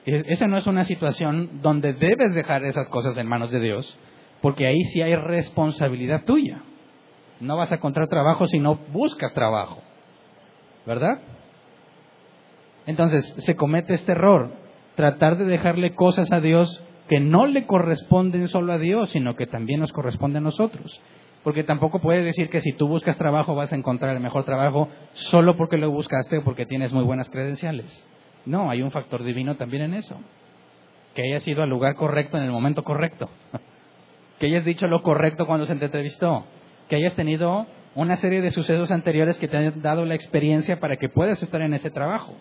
Esa no es una situación donde debes dejar esas cosas en manos de Dios, porque ahí sí hay responsabilidad tuya. No vas a encontrar trabajo si no buscas trabajo, ¿verdad? Entonces se comete este error, tratar de dejarle cosas a Dios que no le corresponden solo a Dios, sino que también nos corresponde a nosotros. Porque tampoco puedes decir que si tú buscas trabajo vas a encontrar el mejor trabajo solo porque lo buscaste o porque tienes muy buenas credenciales. No, hay un factor divino también en eso. Que hayas ido al lugar correcto en el momento correcto. Que hayas dicho lo correcto cuando se te entrevistó. Que hayas tenido una serie de sucesos anteriores que te han dado la experiencia para que puedas estar en ese trabajo.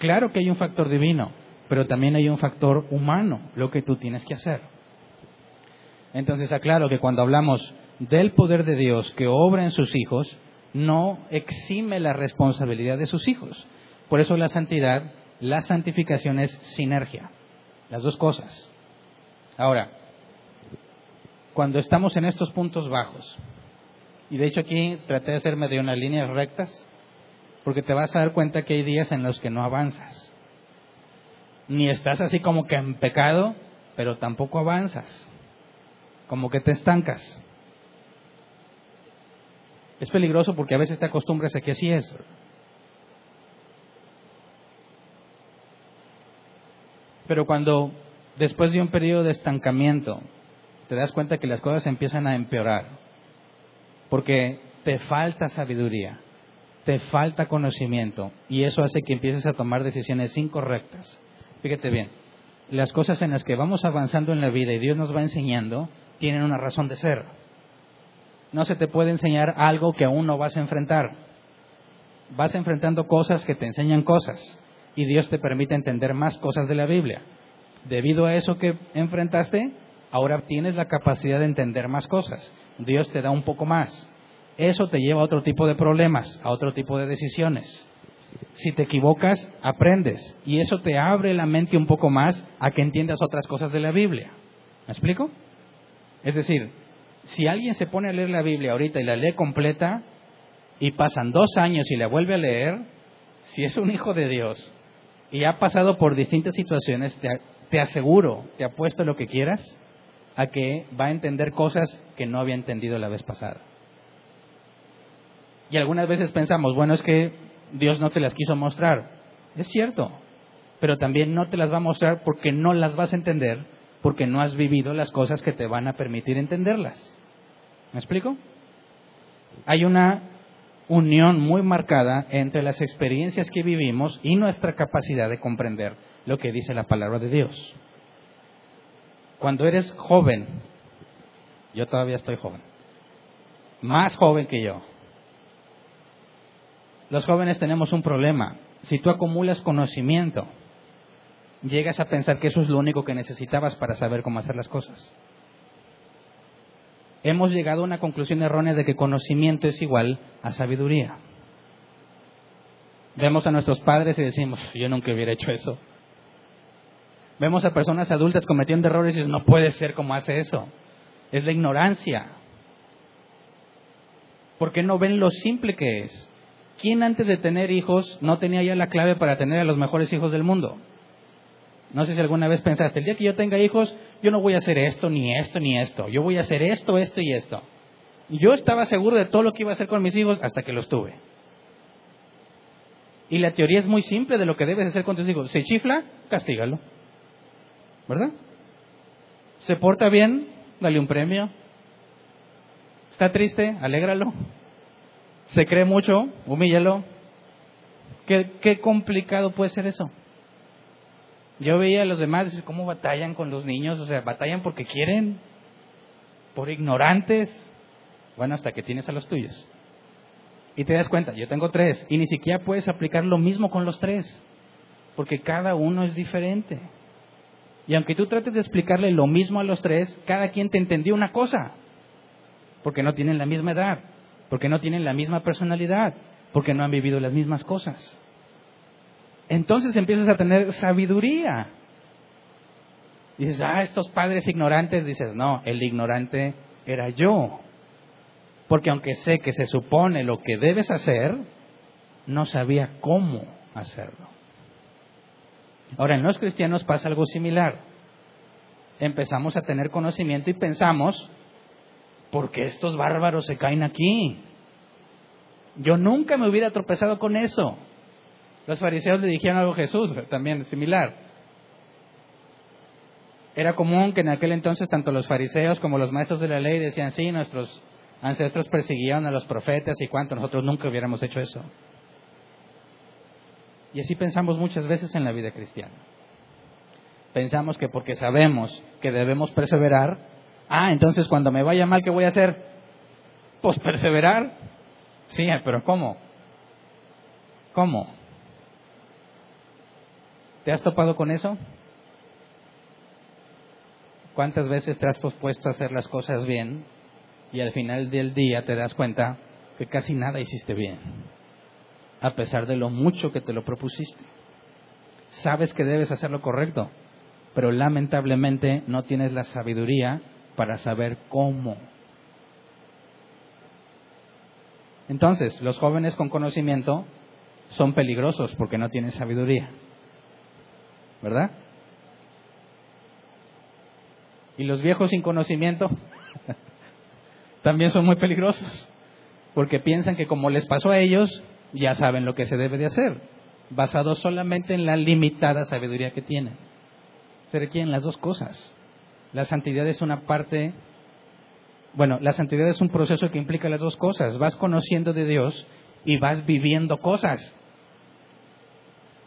Claro que hay un factor divino, pero también hay un factor humano, lo que tú tienes que hacer. Entonces aclaro que cuando hablamos del poder de Dios que obra en sus hijos, no exime la responsabilidad de sus hijos. Por eso la santidad, la santificación es sinergia, las dos cosas. Ahora, cuando estamos en estos puntos bajos, y de hecho aquí traté de hacerme de unas líneas rectas, porque te vas a dar cuenta que hay días en los que no avanzas. Ni estás así como que en pecado, pero tampoco avanzas. Como que te estancas. Es peligroso porque a veces te acostumbras a que así es. Pero cuando después de un periodo de estancamiento te das cuenta que las cosas empiezan a empeorar, porque te falta sabiduría, te falta conocimiento, y eso hace que empieces a tomar decisiones incorrectas. Fíjate bien, las cosas en las que vamos avanzando en la vida y Dios nos va enseñando tienen una razón de ser. No se te puede enseñar algo que aún no vas a enfrentar. Vas enfrentando cosas que te enseñan cosas y Dios te permite entender más cosas de la Biblia. Debido a eso que enfrentaste, ahora tienes la capacidad de entender más cosas. Dios te da un poco más. Eso te lleva a otro tipo de problemas, a otro tipo de decisiones. Si te equivocas, aprendes y eso te abre la mente un poco más a que entiendas otras cosas de la Biblia. ¿Me explico? Es decir, si alguien se pone a leer la Biblia ahorita y la lee completa y pasan dos años y la vuelve a leer, si es un hijo de Dios, y ha pasado por distintas situaciones, te, aseguro, te apuesto lo que quieras, a que va a entender cosas que no había entendido la vez pasada. Y algunas veces pensamos, bueno, es que Dios no te las quiso mostrar. Es cierto, pero también no te las va a mostrar porque no las vas a entender, porque no has vivido las cosas que te van a permitir entenderlas. ¿Me explico? Hay una unión muy marcada entre las experiencias que vivimos y nuestra capacidad de comprender lo que dice la palabra de Dios. Cuando eres joven, yo todavía estoy joven, más joven que yo, los jóvenes tenemos un problema. Si tú acumulas conocimiento, llegas a pensar que eso es lo único que necesitabas para saber cómo hacer las cosas hemos llegado a una conclusión errónea de que conocimiento es igual a sabiduría. Vemos a nuestros padres y decimos, yo nunca hubiera hecho eso. Vemos a personas adultas cometiendo errores y decimos, no puede ser como hace eso. es la ignorancia. Porque no ven lo simple que es. ¿Quién antes de tener hijos no tenía ya la clave para tener a los mejores hijos del mundo? No sé si alguna vez pensaste, el día que yo tenga hijos, yo no voy a hacer esto, ni esto, ni esto. Yo voy a hacer esto, esto y esto. Yo estaba seguro de todo lo que iba a hacer con mis hijos hasta que los tuve. Y la teoría es muy simple de lo que debes hacer con tus hijos. Se chifla, castígalo. ¿Verdad? Se porta bien, dale un premio. Está triste, alégralo. Se cree mucho, humíllalo. ¿Qué, qué complicado puede ser eso? Yo veía a los demás, cómo batallan con los niños, o sea, batallan porque quieren, por ignorantes. Bueno, hasta que tienes a los tuyos. Y te das cuenta, yo tengo tres, y ni siquiera puedes aplicar lo mismo con los tres, porque cada uno es diferente. Y aunque tú trates de explicarle lo mismo a los tres, cada quien te entendió una cosa, porque no tienen la misma edad, porque no tienen la misma personalidad, porque no han vivido las mismas cosas entonces empiezas a tener sabiduría. Dices, ah, estos padres ignorantes, dices, no, el ignorante era yo. Porque aunque sé que se supone lo que debes hacer, no sabía cómo hacerlo. Ahora, en los cristianos pasa algo similar. Empezamos a tener conocimiento y pensamos, ¿por qué estos bárbaros se caen aquí? Yo nunca me hubiera tropezado con eso. Los fariseos le dijeron algo a Jesús, también similar. Era común que en aquel entonces tanto los fariseos como los maestros de la ley decían, sí, nuestros ancestros persiguieron a los profetas y cuánto, nosotros nunca hubiéramos hecho eso. Y así pensamos muchas veces en la vida cristiana. Pensamos que porque sabemos que debemos perseverar, ah, entonces cuando me vaya mal, ¿qué voy a hacer? Pues perseverar. Sí, pero ¿cómo? ¿Cómo? ¿Te has topado con eso? ¿Cuántas veces te has pospuesto a hacer las cosas bien y al final del día te das cuenta que casi nada hiciste bien, a pesar de lo mucho que te lo propusiste? Sabes que debes hacer lo correcto, pero lamentablemente no tienes la sabiduría para saber cómo. Entonces, los jóvenes con conocimiento son peligrosos porque no tienen sabiduría. ¿verdad? Y los viejos sin conocimiento también son muy peligrosos, porque piensan que como les pasó a ellos, ya saben lo que se debe de hacer, basado solamente en la limitada sabiduría que tienen. Se requieren las dos cosas. La santidad es una parte, bueno, la santidad es un proceso que implica las dos cosas. Vas conociendo de Dios y vas viviendo cosas.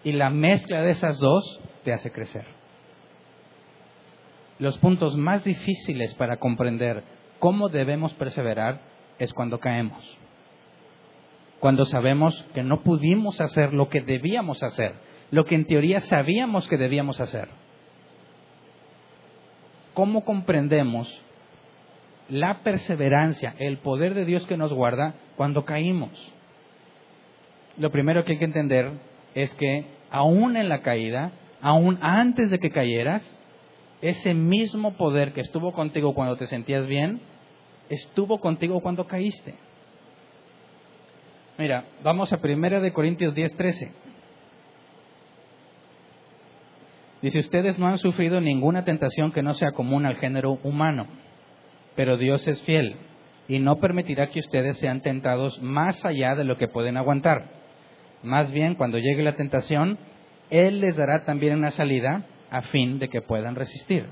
Y la mezcla de esas dos te hace crecer. Los puntos más difíciles para comprender cómo debemos perseverar es cuando caemos. Cuando sabemos que no pudimos hacer lo que debíamos hacer, lo que en teoría sabíamos que debíamos hacer. ¿Cómo comprendemos la perseverancia, el poder de Dios que nos guarda cuando caímos? Lo primero que hay que entender es que aún en la caída, aún antes de que cayeras, ese mismo poder que estuvo contigo cuando te sentías bien, estuvo contigo cuando caíste. Mira, vamos a 1 de Corintios 10:13. Dice, ustedes no han sufrido ninguna tentación que no sea común al género humano, pero Dios es fiel y no permitirá que ustedes sean tentados más allá de lo que pueden aguantar más bien, cuando llegue la tentación, Él les dará también una salida a fin de que puedan resistir.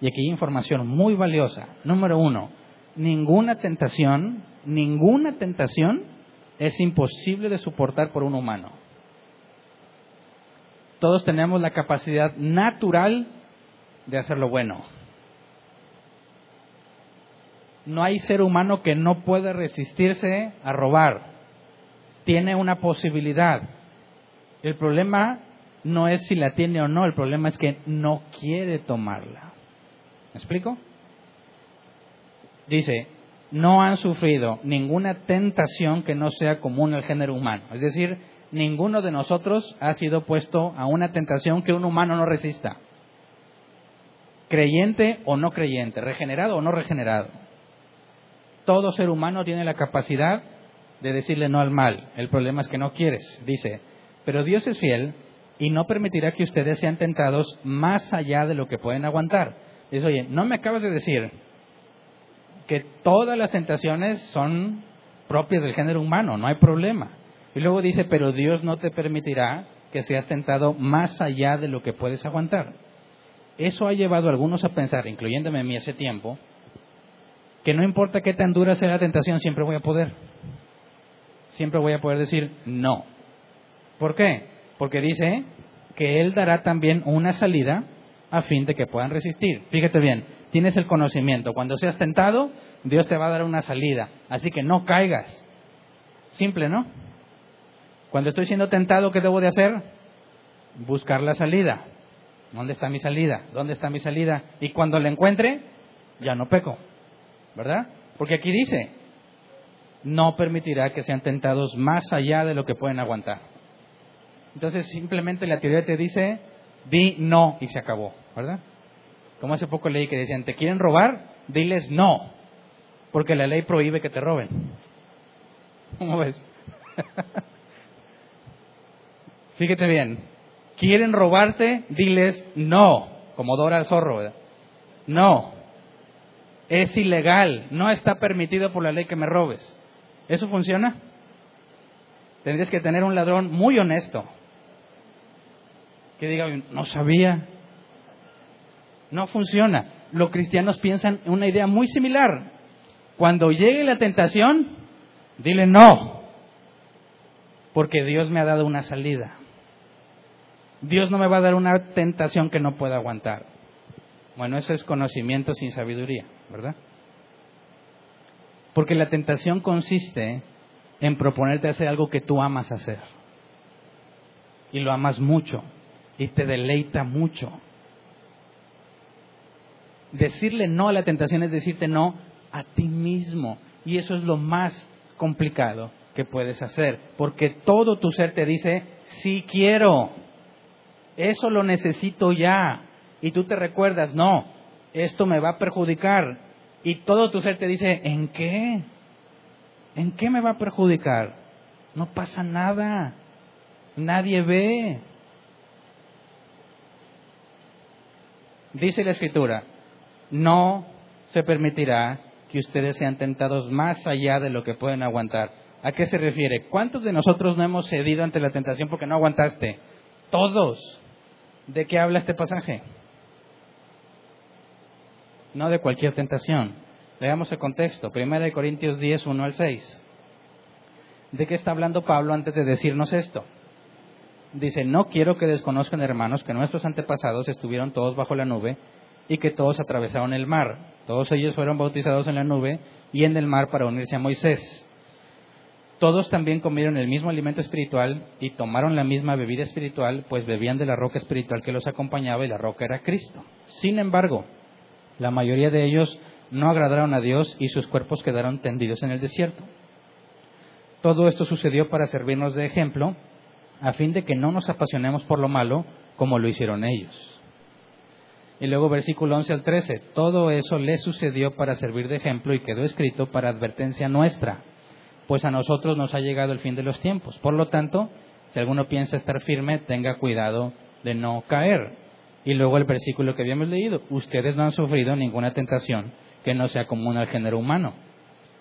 Y aquí hay información muy valiosa. Número uno, ninguna tentación, ninguna tentación es imposible de soportar por un humano. Todos tenemos la capacidad natural de hacer lo bueno. No hay ser humano que no pueda resistirse a robar, tiene una posibilidad. El problema no es si la tiene o no, el problema es que no quiere tomarla. ¿Me explico? Dice, no han sufrido ninguna tentación que no sea común al género humano. Es decir, ninguno de nosotros ha sido puesto a una tentación que un humano no resista. creyente o no creyente, regenerado o no regenerado. Todo ser humano tiene la capacidad de decirle no al mal. El problema es que no quieres. Dice, pero Dios es fiel y no permitirá que ustedes sean tentados más allá de lo que pueden aguantar. Dice, oye, no me acabas de decir que todas las tentaciones son propias del género humano, no hay problema. Y luego dice, pero Dios no te permitirá que seas tentado más allá de lo que puedes aguantar. Eso ha llevado a algunos a pensar, incluyéndome a mí hace tiempo, que no importa qué tan dura sea la tentación, siempre voy a poder. Siempre voy a poder decir no. ¿Por qué? Porque dice que Él dará también una salida a fin de que puedan resistir. Fíjate bien, tienes el conocimiento. Cuando seas tentado, Dios te va a dar una salida. Así que no caigas. Simple, ¿no? Cuando estoy siendo tentado, ¿qué debo de hacer? Buscar la salida. ¿Dónde está mi salida? ¿Dónde está mi salida? Y cuando la encuentre, ya no peco. ¿Verdad? Porque aquí dice, no permitirá que sean tentados más allá de lo que pueden aguantar. Entonces simplemente la teoría te dice, di no y se acabó, ¿verdad? Como hace poco leí que decían, ¿te quieren robar? Diles no, porque la ley prohíbe que te roben. ¿Cómo ves? Fíjate bien, ¿quieren robarte? Diles no, como Dora el zorro. No, es ilegal, no está permitido por la ley que me robes. ¿Eso funciona? Tendrías que tener un ladrón muy honesto. Que diga, no sabía. No funciona. Los cristianos piensan en una idea muy similar. Cuando llegue la tentación, dile no. Porque Dios me ha dado una salida. Dios no me va a dar una tentación que no pueda aguantar. Bueno, eso es conocimiento sin sabiduría, ¿verdad? Porque la tentación consiste en proponerte hacer algo que tú amas hacer. Y lo amas mucho. Y te deleita mucho. Decirle no a la tentación es decirte no a ti mismo. Y eso es lo más complicado que puedes hacer. Porque todo tu ser te dice, sí quiero. Eso lo necesito ya. Y tú te recuerdas, no, esto me va a perjudicar. Y todo tu ser te dice, ¿en qué? ¿En qué me va a perjudicar? No pasa nada. Nadie ve. Dice la escritura, no se permitirá que ustedes sean tentados más allá de lo que pueden aguantar. ¿A qué se refiere? ¿Cuántos de nosotros no hemos cedido ante la tentación porque no aguantaste? Todos. ¿De qué habla este pasaje? no de cualquier tentación. Leamos el contexto, 1 Corintios 10, 1 al 6. ¿De qué está hablando Pablo antes de decirnos esto? Dice, no quiero que desconozcan, hermanos, que nuestros antepasados estuvieron todos bajo la nube y que todos atravesaron el mar. Todos ellos fueron bautizados en la nube y en el mar para unirse a Moisés. Todos también comieron el mismo alimento espiritual y tomaron la misma bebida espiritual, pues bebían de la roca espiritual que los acompañaba y la roca era Cristo. Sin embargo, la mayoría de ellos no agradaron a Dios y sus cuerpos quedaron tendidos en el desierto. Todo esto sucedió para servirnos de ejemplo, a fin de que no nos apasionemos por lo malo como lo hicieron ellos. Y luego versículo 11 al 13, todo eso le sucedió para servir de ejemplo y quedó escrito para advertencia nuestra, pues a nosotros nos ha llegado el fin de los tiempos. Por lo tanto, si alguno piensa estar firme, tenga cuidado de no caer. Y luego el versículo que habíamos leído, ustedes no han sufrido ninguna tentación que no sea común al género humano,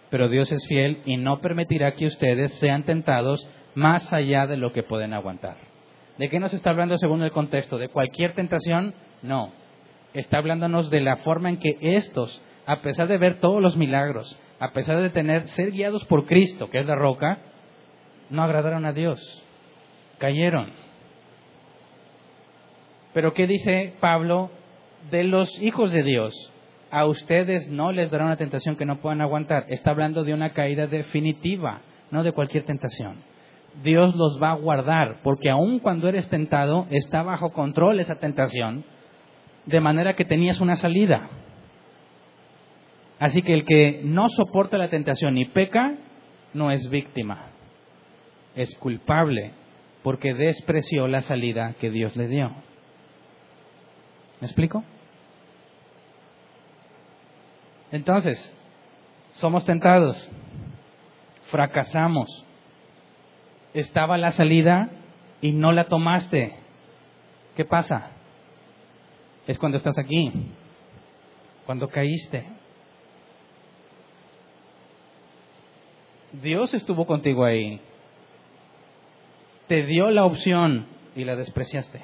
pero Dios es fiel y no permitirá que ustedes sean tentados más allá de lo que pueden aguantar. ¿De qué nos está hablando según el contexto? ¿De cualquier tentación? No. Está hablándonos de la forma en que estos, a pesar de ver todos los milagros, a pesar de tener, ser guiados por Cristo, que es la roca, no agradaron a Dios. Cayeron. Pero ¿qué dice Pablo de los hijos de Dios? A ustedes no les dará una tentación que no puedan aguantar. Está hablando de una caída definitiva, no de cualquier tentación. Dios los va a guardar, porque aun cuando eres tentado, está bajo control esa tentación, de manera que tenías una salida. Así que el que no soporta la tentación y peca, no es víctima, es culpable, porque despreció la salida que Dios le dio. ¿Me explico? Entonces, somos tentados, fracasamos, estaba la salida y no la tomaste. ¿Qué pasa? Es cuando estás aquí, cuando caíste. Dios estuvo contigo ahí. Te dio la opción y la despreciaste.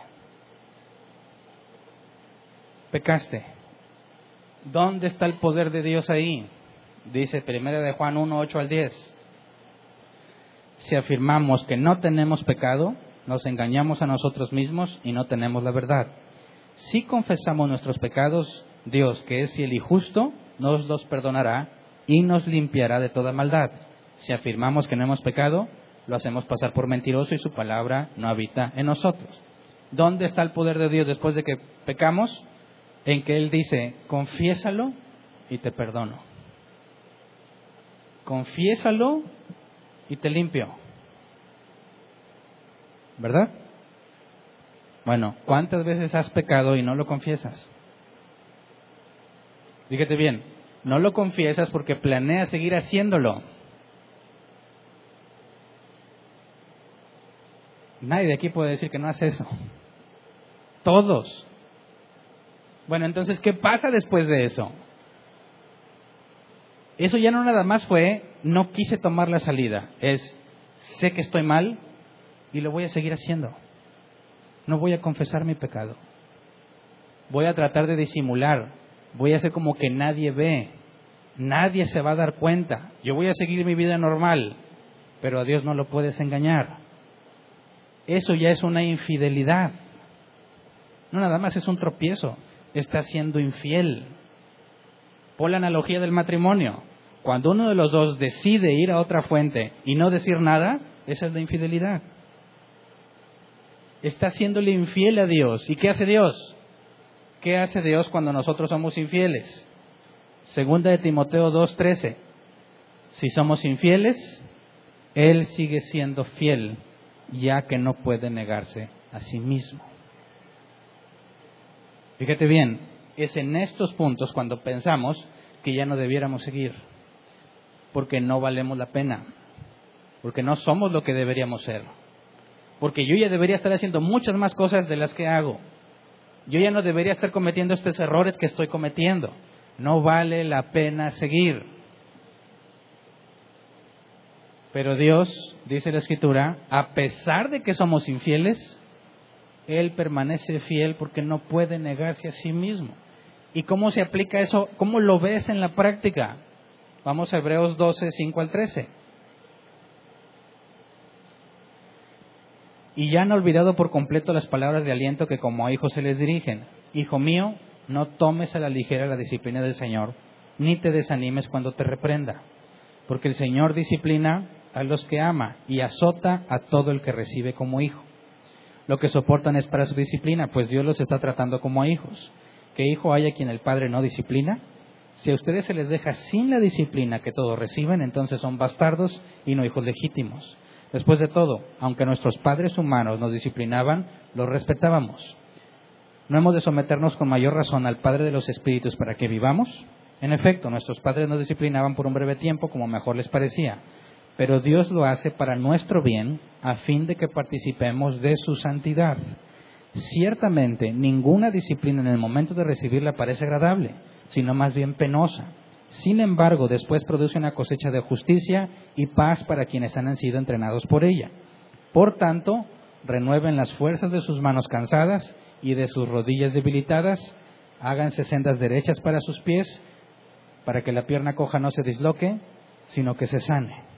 Pecaste. ¿Dónde está el poder de Dios ahí? Dice primera de Juan 1, 8 al 10. Si afirmamos que no tenemos pecado, nos engañamos a nosotros mismos y no tenemos la verdad. Si confesamos nuestros pecados, Dios, que es fiel y justo, nos los perdonará y nos limpiará de toda maldad. Si afirmamos que no hemos pecado, lo hacemos pasar por mentiroso y su palabra no habita en nosotros. ¿Dónde está el poder de Dios después de que pecamos? En que Él dice, confiésalo y te perdono. Confiésalo y te limpio. ¿Verdad? Bueno, ¿cuántas veces has pecado y no lo confiesas? Fíjate bien, no lo confiesas porque planeas seguir haciéndolo. Nadie de aquí puede decir que no hace eso. Todos. Bueno, entonces, ¿qué pasa después de eso? Eso ya no nada más fue, no quise tomar la salida, es, sé que estoy mal y lo voy a seguir haciendo. No voy a confesar mi pecado. Voy a tratar de disimular, voy a hacer como que nadie ve, nadie se va a dar cuenta. Yo voy a seguir mi vida normal, pero a Dios no lo puedes engañar eso ya es una infidelidad. No nada más es un tropiezo, está siendo infiel. Por la analogía del matrimonio, cuando uno de los dos decide ir a otra fuente y no decir nada, esa es la infidelidad. Está haciéndole infiel a Dios. ¿Y qué hace Dios? ¿Qué hace Dios cuando nosotros somos infieles? Segunda de Timoteo 2:13. Si somos infieles, Él sigue siendo fiel ya que no puede negarse a sí mismo. Fíjate bien, es en estos puntos cuando pensamos que ya no debiéramos seguir, porque no valemos la pena, porque no somos lo que deberíamos ser, porque yo ya debería estar haciendo muchas más cosas de las que hago, yo ya no debería estar cometiendo estos errores que estoy cometiendo, no vale la pena seguir. Pero Dios, dice la Escritura, a pesar de que somos infieles, Él permanece fiel porque no puede negarse a sí mismo. ¿Y cómo se aplica eso? ¿Cómo lo ves en la práctica? Vamos a Hebreos 12, 5 al 13. Y ya han olvidado por completo las palabras de aliento que como a hijos se les dirigen. Hijo mío, no tomes a la ligera la disciplina del Señor, ni te desanimes cuando te reprenda, porque el Señor disciplina a los que ama y azota a todo el que recibe como hijo. Lo que soportan es para su disciplina, pues Dios los está tratando como a hijos. ¿Qué hijo hay a quien el Padre no disciplina? Si a ustedes se les deja sin la disciplina que todos reciben, entonces son bastardos y no hijos legítimos. Después de todo, aunque nuestros padres humanos nos disciplinaban, los respetábamos. ¿No hemos de someternos con mayor razón al Padre de los Espíritus para que vivamos? En efecto, nuestros padres nos disciplinaban por un breve tiempo como mejor les parecía pero Dios lo hace para nuestro bien, a fin de que participemos de su santidad. Ciertamente, ninguna disciplina en el momento de recibirla parece agradable, sino más bien penosa. Sin embargo, después produce una cosecha de justicia y paz para quienes han sido entrenados por ella. Por tanto, renueven las fuerzas de sus manos cansadas y de sus rodillas debilitadas, háganse sendas derechas para sus pies, para que la pierna coja no se disloque, sino que se sane.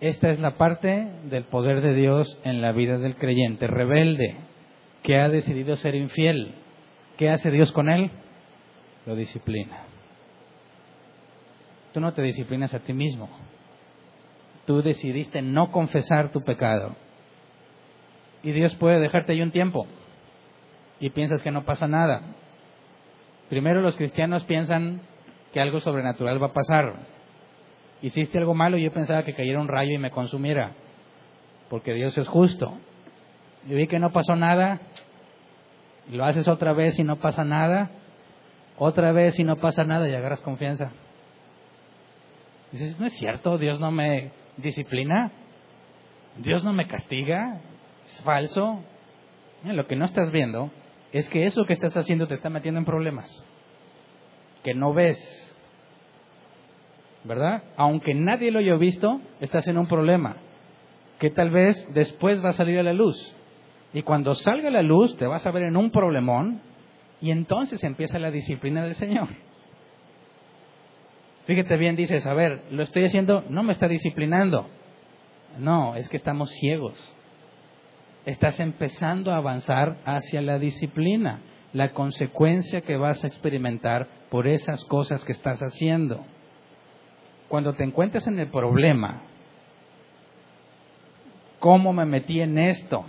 Esta es la parte del poder de Dios en la vida del creyente rebelde que ha decidido ser infiel. ¿Qué hace Dios con él? Lo disciplina. Tú no te disciplinas a ti mismo. Tú decidiste no confesar tu pecado. Y Dios puede dejarte ahí un tiempo. Y piensas que no pasa nada. Primero los cristianos piensan que algo sobrenatural va a pasar hiciste algo malo y yo pensaba que cayera un rayo y me consumiera, porque Dios es justo. Yo vi que no pasó nada, y lo haces otra vez y no pasa nada, otra vez y no pasa nada y agarras confianza. Dices, no es cierto, Dios no me disciplina, Dios no me castiga, es falso. Lo que no estás viendo es que eso que estás haciendo te está metiendo en problemas, que no ves, ¿verdad? Aunque nadie lo haya visto, estás en un problema, que tal vez después va a salir a la luz. Y cuando salga a la luz, te vas a ver en un problemón, y entonces empieza la disciplina del Señor. Fíjate bien, dices, a ver, lo estoy haciendo, no me está disciplinando. No, es que estamos ciegos. Estás empezando a avanzar hacia la disciplina, la consecuencia que vas a experimentar por esas cosas que estás haciendo. Cuando te encuentres en el problema, ¿cómo me metí en esto?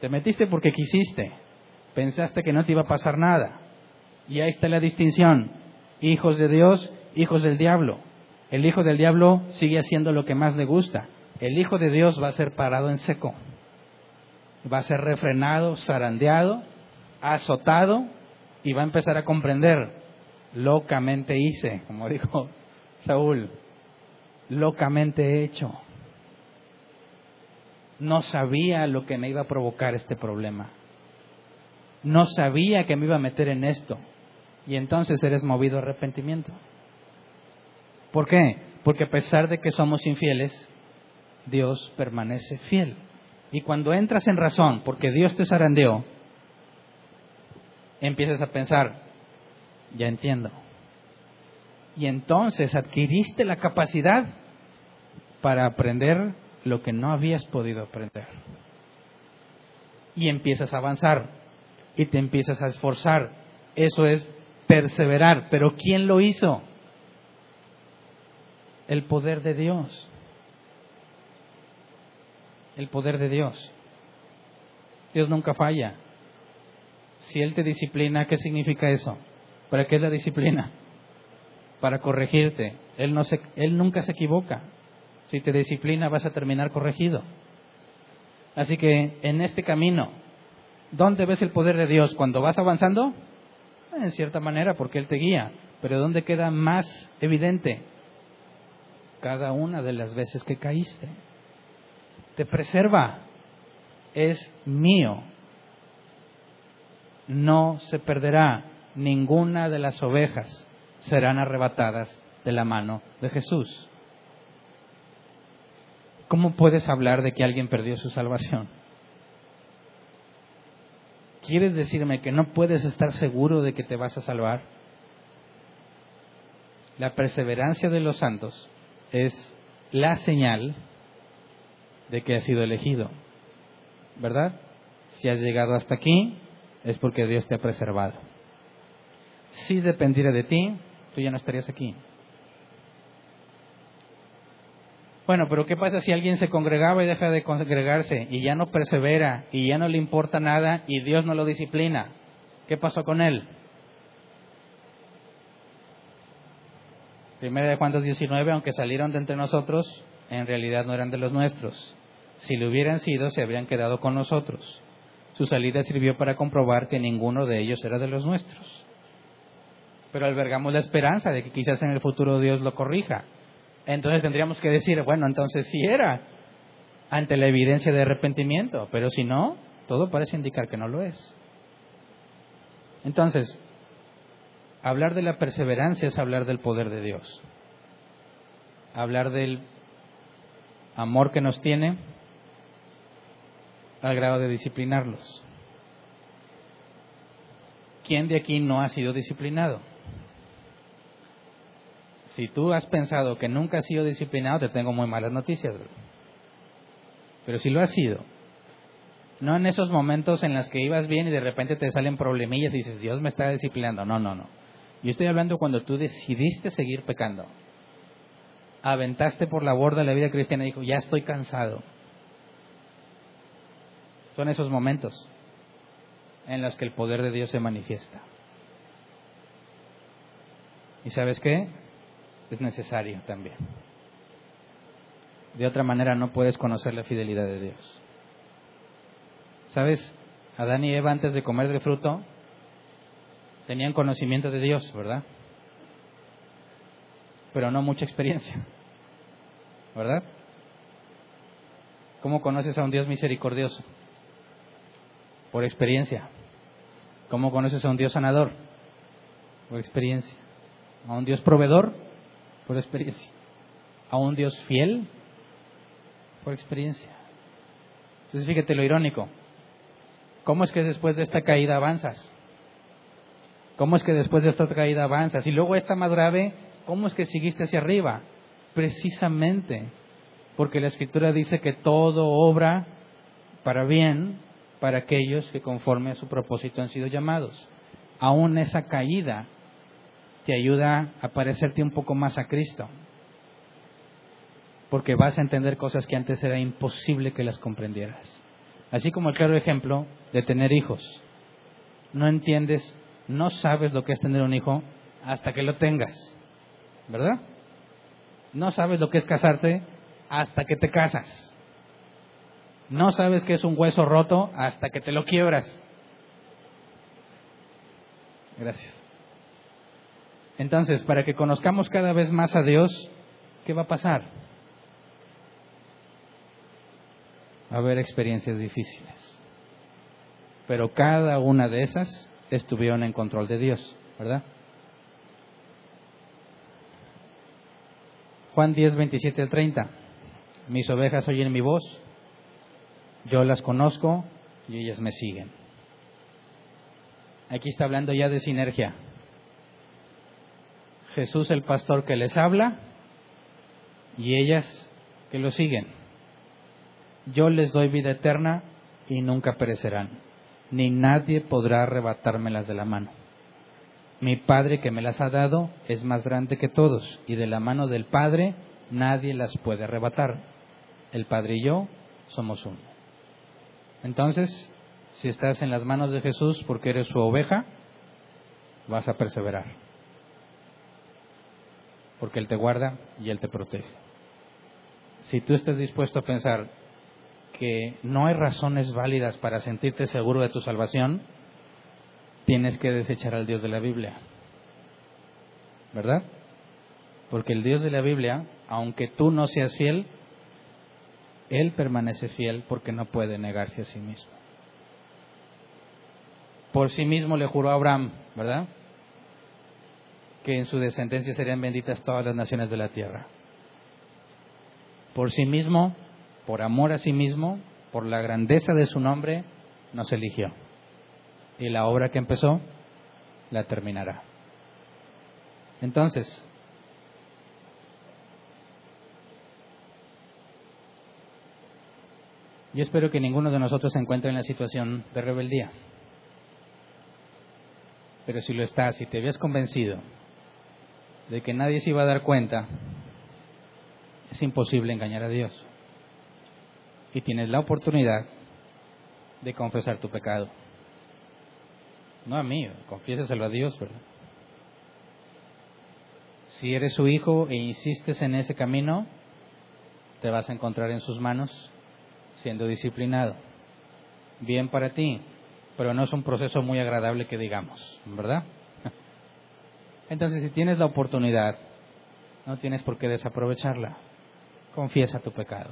Te metiste porque quisiste, pensaste que no te iba a pasar nada. Y ahí está la distinción hijos de Dios, hijos del diablo. El hijo del diablo sigue haciendo lo que más le gusta. El hijo de Dios va a ser parado en seco. Va a ser refrenado, zarandeado, azotado y va a empezar a comprender. Locamente hice, como dijo Saúl, locamente he hecho. No sabía lo que me iba a provocar este problema. No sabía que me iba a meter en esto y entonces eres movido a arrepentimiento. ¿Por qué? Porque a pesar de que somos infieles, Dios permanece fiel. Y cuando entras en razón, porque Dios te zarandeó, empiezas a pensar, ya entiendo. Y entonces adquiriste la capacidad para aprender lo que no habías podido aprender. Y empiezas a avanzar y te empiezas a esforzar. Eso es perseverar. Pero ¿quién lo hizo? El poder de Dios. El poder de Dios. Dios nunca falla. Si Él te disciplina, ¿qué significa eso? ¿Para qué es la disciplina? Para corregirte. Él, no se, él nunca se equivoca. Si te disciplina vas a terminar corregido. Así que en este camino, ¿dónde ves el poder de Dios? Cuando vas avanzando, en cierta manera, porque Él te guía. Pero ¿dónde queda más evidente? Cada una de las veces que caíste. Te preserva. Es mío. No se perderá. Ninguna de las ovejas serán arrebatadas de la mano de Jesús. ¿Cómo puedes hablar de que alguien perdió su salvación? ¿Quieres decirme que no puedes estar seguro de que te vas a salvar? La perseverancia de los santos es la señal de que has sido elegido, ¿verdad? Si has llegado hasta aquí, es porque Dios te ha preservado. Si dependiera de ti, tú ya no estarías aquí. Bueno, pero ¿qué pasa si alguien se congregaba y deja de congregarse y ya no persevera y ya no le importa nada y Dios no lo disciplina? ¿Qué pasó con él? Primera de Juan 19, aunque salieron de entre nosotros, en realidad no eran de los nuestros. Si lo hubieran sido, se habrían quedado con nosotros. Su salida sirvió para comprobar que ninguno de ellos era de los nuestros. Pero albergamos la esperanza de que quizás en el futuro Dios lo corrija entonces tendríamos que decir, bueno, entonces sí era ante la evidencia de arrepentimiento, pero si no, todo parece indicar que no lo es. Entonces, hablar de la perseverancia es hablar del poder de Dios. Hablar del amor que nos tiene al grado de disciplinarlos. ¿Quién de aquí no ha sido disciplinado? Si tú has pensado que nunca has sido disciplinado, te tengo muy malas noticias. Pero si lo has sido, no en esos momentos en los que ibas bien y de repente te salen problemillas y dices, Dios me está disciplinando. No, no, no. Yo estoy hablando cuando tú decidiste seguir pecando. Aventaste por la borda la vida cristiana y dijo, ya estoy cansado. Son esos momentos en los que el poder de Dios se manifiesta. ¿Y sabes qué? Es necesario también. De otra manera no puedes conocer la fidelidad de Dios. ¿Sabes? Adán y Eva antes de comer del fruto tenían conocimiento de Dios, ¿verdad? Pero no mucha experiencia, ¿verdad? ¿Cómo conoces a un Dios misericordioso? Por experiencia. ¿Cómo conoces a un Dios sanador? Por experiencia. ¿A un Dios proveedor? Por experiencia. ¿A un Dios fiel? Por experiencia. Entonces fíjate lo irónico. ¿Cómo es que después de esta caída avanzas? ¿Cómo es que después de esta caída avanzas? Y luego esta más grave, ¿cómo es que seguiste hacia arriba? Precisamente porque la Escritura dice que todo obra para bien para aquellos que conforme a su propósito han sido llamados. Aún esa caída te ayuda a parecerte un poco más a Cristo, porque vas a entender cosas que antes era imposible que las comprendieras. Así como el claro ejemplo de tener hijos. No entiendes, no sabes lo que es tener un hijo hasta que lo tengas, ¿verdad? No sabes lo que es casarte hasta que te casas. No sabes que es un hueso roto hasta que te lo quiebras. Gracias. Entonces, para que conozcamos cada vez más a Dios, ¿qué va a pasar? Va a haber experiencias difíciles. Pero cada una de esas estuvieron en control de Dios, ¿verdad? Juan 10, 27 al 30. Mis ovejas oyen mi voz, yo las conozco y ellas me siguen. Aquí está hablando ya de sinergia. Jesús el pastor que les habla y ellas que lo siguen. Yo les doy vida eterna y nunca perecerán, ni nadie podrá arrebatármelas de la mano. Mi Padre que me las ha dado es más grande que todos, y de la mano del Padre nadie las puede arrebatar el Padre y yo somos uno. Entonces, si estás en las manos de Jesús porque eres su oveja, vas a perseverar. Porque Él te guarda y Él te protege. Si tú estás dispuesto a pensar que no hay razones válidas para sentirte seguro de tu salvación, tienes que desechar al Dios de la Biblia. ¿Verdad? Porque el Dios de la Biblia, aunque tú no seas fiel, él permanece fiel porque no puede negarse a sí mismo. Por sí mismo le juró a Abraham, ¿verdad? Que en su descendencia serían benditas todas las naciones de la tierra. Por sí mismo, por amor a sí mismo, por la grandeza de su nombre, nos eligió. Y la obra que empezó, la terminará. Entonces, Yo espero que ninguno de nosotros se encuentre en la situación de rebeldía. Pero si lo estás, si te habías convencido de que nadie se iba a dar cuenta, es imposible engañar a Dios. Y tienes la oportunidad de confesar tu pecado. No a mí, confiésaselo a Dios, ¿verdad? Si eres su hijo e insistes en ese camino, te vas a encontrar en sus manos siendo disciplinado. Bien para ti, pero no es un proceso muy agradable que digamos, ¿verdad? Entonces, si tienes la oportunidad, no tienes por qué desaprovecharla. Confiesa tu pecado.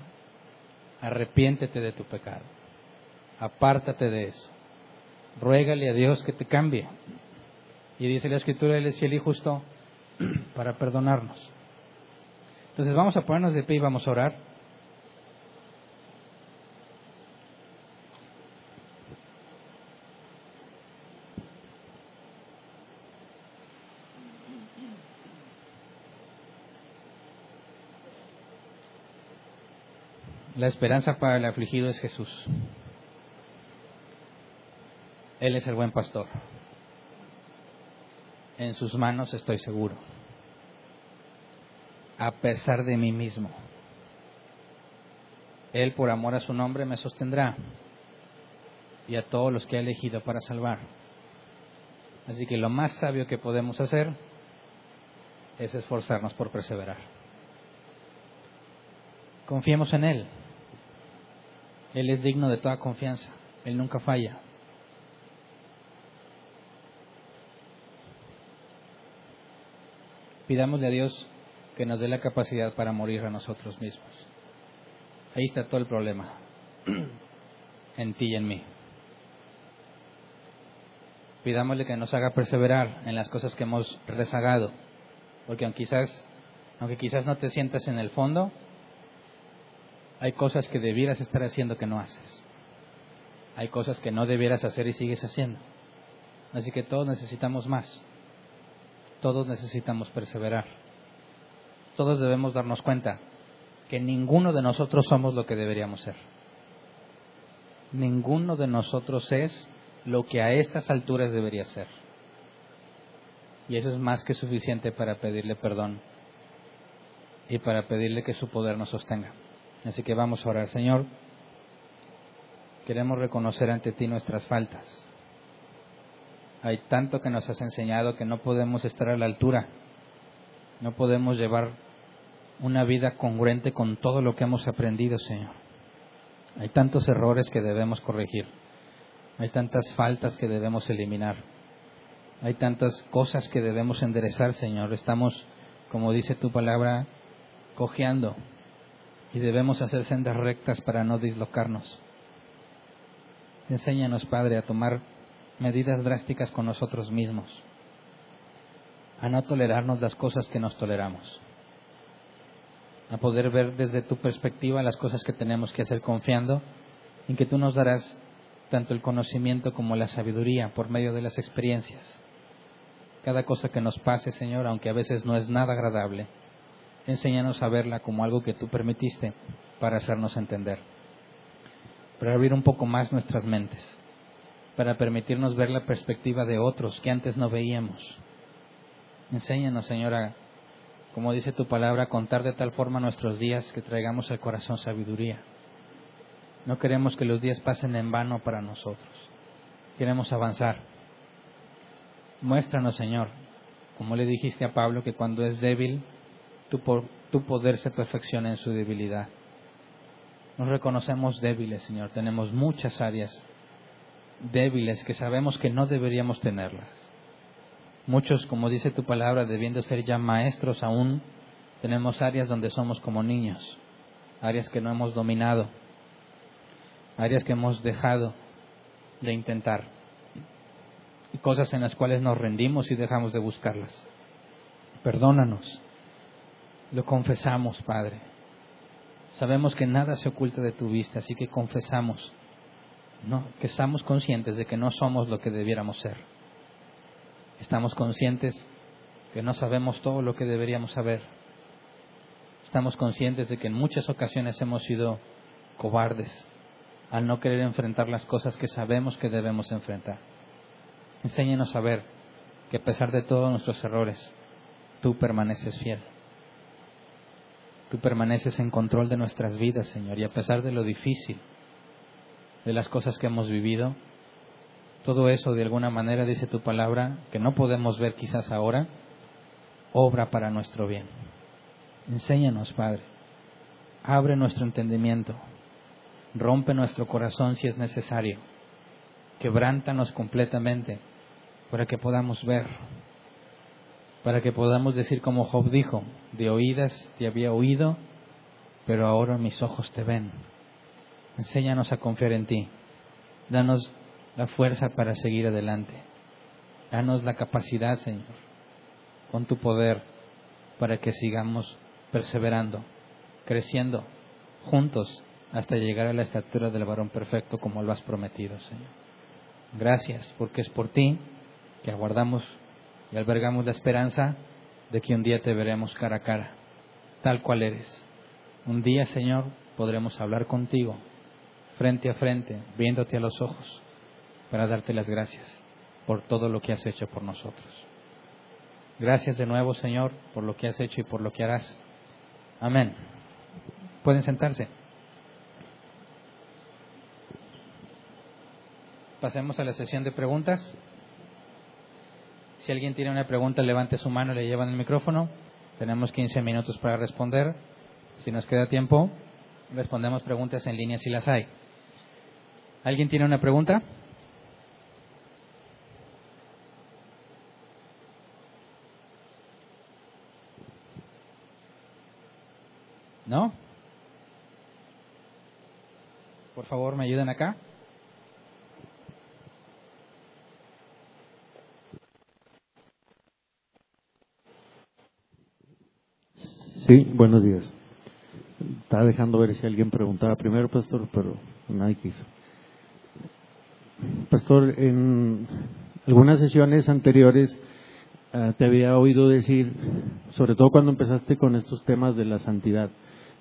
Arrepiéntete de tu pecado. Apártate de eso. Ruégale a Dios que te cambie. Y dice la Escritura, Él es fiel y justo para perdonarnos. Entonces vamos a ponernos de pie y vamos a orar. La esperanza para el afligido es Jesús. Él es el buen pastor. En sus manos estoy seguro. A pesar de mí mismo. Él por amor a su nombre me sostendrá y a todos los que ha elegido para salvar. Así que lo más sabio que podemos hacer es esforzarnos por perseverar. Confiemos en Él. Él es digno de toda confianza. Él nunca falla. Pidámosle a Dios que nos dé la capacidad para morir a nosotros mismos. Ahí está todo el problema, en ti y en mí. Pidámosle que nos haga perseverar en las cosas que hemos rezagado, porque aunque quizás, aunque quizás no te sientas en el fondo, hay cosas que debieras estar haciendo que no haces. Hay cosas que no debieras hacer y sigues haciendo. Así que todos necesitamos más. Todos necesitamos perseverar. Todos debemos darnos cuenta que ninguno de nosotros somos lo que deberíamos ser. Ninguno de nosotros es lo que a estas alturas debería ser. Y eso es más que suficiente para pedirle perdón y para pedirle que su poder nos sostenga. Así que vamos a orar, Señor. Queremos reconocer ante ti nuestras faltas. Hay tanto que nos has enseñado que no podemos estar a la altura. No podemos llevar una vida congruente con todo lo que hemos aprendido, Señor. Hay tantos errores que debemos corregir. Hay tantas faltas que debemos eliminar. Hay tantas cosas que debemos enderezar, Señor. Estamos, como dice tu palabra, cojeando y debemos hacer sendas rectas para no dislocarnos. Enséñanos, Padre, a tomar medidas drásticas con nosotros mismos, a no tolerarnos las cosas que nos toleramos, a poder ver desde tu perspectiva las cosas que tenemos que hacer confiando en que tú nos darás tanto el conocimiento como la sabiduría por medio de las experiencias. Cada cosa que nos pase, Señor, aunque a veces no es nada agradable, enséñanos a verla como algo que tú permitiste para hacernos entender, para abrir un poco más nuestras mentes, para permitirnos ver la perspectiva de otros que antes no veíamos. Enséñanos, Señora, como dice tu palabra, contar de tal forma nuestros días que traigamos al corazón sabiduría. No queremos que los días pasen en vano para nosotros. Queremos avanzar. Muéstranos, Señor, como le dijiste a Pablo, que cuando es débil, tu, poder se perfecciona en su debilidad. Nos reconocemos débiles, Señor. Tenemos muchas áreas débiles que sabemos que no deberíamos tenerlas. Muchos, como dice tu palabra, debiendo ser ya maestros aún, tenemos áreas donde somos como niños, áreas que no hemos dominado, áreas que hemos dejado de intentar y cosas en las cuales nos rendimos y dejamos de buscarlas. Perdónanos lo confesamos, Padre. Sabemos que nada se oculta de tu vista, así que confesamos, ¿no? que estamos conscientes de que no somos lo que debiéramos ser. Estamos conscientes que no sabemos todo lo que deberíamos saber. Estamos conscientes de que en muchas ocasiones hemos sido cobardes al no querer enfrentar las cosas que sabemos que debemos enfrentar. Enséñenos a ver que a pesar de todos nuestros errores, tú permaneces fiel. Tú permaneces en control de nuestras vidas, Señor, y a pesar de lo difícil, de las cosas que hemos vivido, todo eso de alguna manera, dice tu palabra, que no podemos ver quizás ahora, obra para nuestro bien. Enséñanos, Padre. Abre nuestro entendimiento. Rompe nuestro corazón si es necesario. Quebrántanos completamente para que podamos ver para que podamos decir como Job dijo, de oídas te había oído, pero ahora mis ojos te ven. Enséñanos a confiar en ti. Danos la fuerza para seguir adelante. Danos la capacidad, Señor, con tu poder, para que sigamos perseverando, creciendo juntos hasta llegar a la estatura del varón perfecto como lo has prometido, Señor. Gracias, porque es por ti que aguardamos y albergamos la esperanza de que un día te veremos cara a cara, tal cual eres. Un día, Señor, podremos hablar contigo, frente a frente, viéndote a los ojos, para darte las gracias por todo lo que has hecho por nosotros. Gracias de nuevo, Señor, por lo que has hecho y por lo que harás. Amén. Pueden sentarse. Pasemos a la sesión de preguntas. Si alguien tiene una pregunta, levante su mano, y le llevan el micrófono. Tenemos 15 minutos para responder. Si nos queda tiempo, respondemos preguntas en línea si las hay. ¿Alguien tiene una pregunta? ¿No? Por favor, me ayuden acá. Sí, buenos días. Estaba dejando ver si alguien preguntaba primero, pastor, pero nadie quiso. Pastor, en algunas sesiones anteriores eh, te había oído decir, sobre todo cuando empezaste con estos temas de la santidad,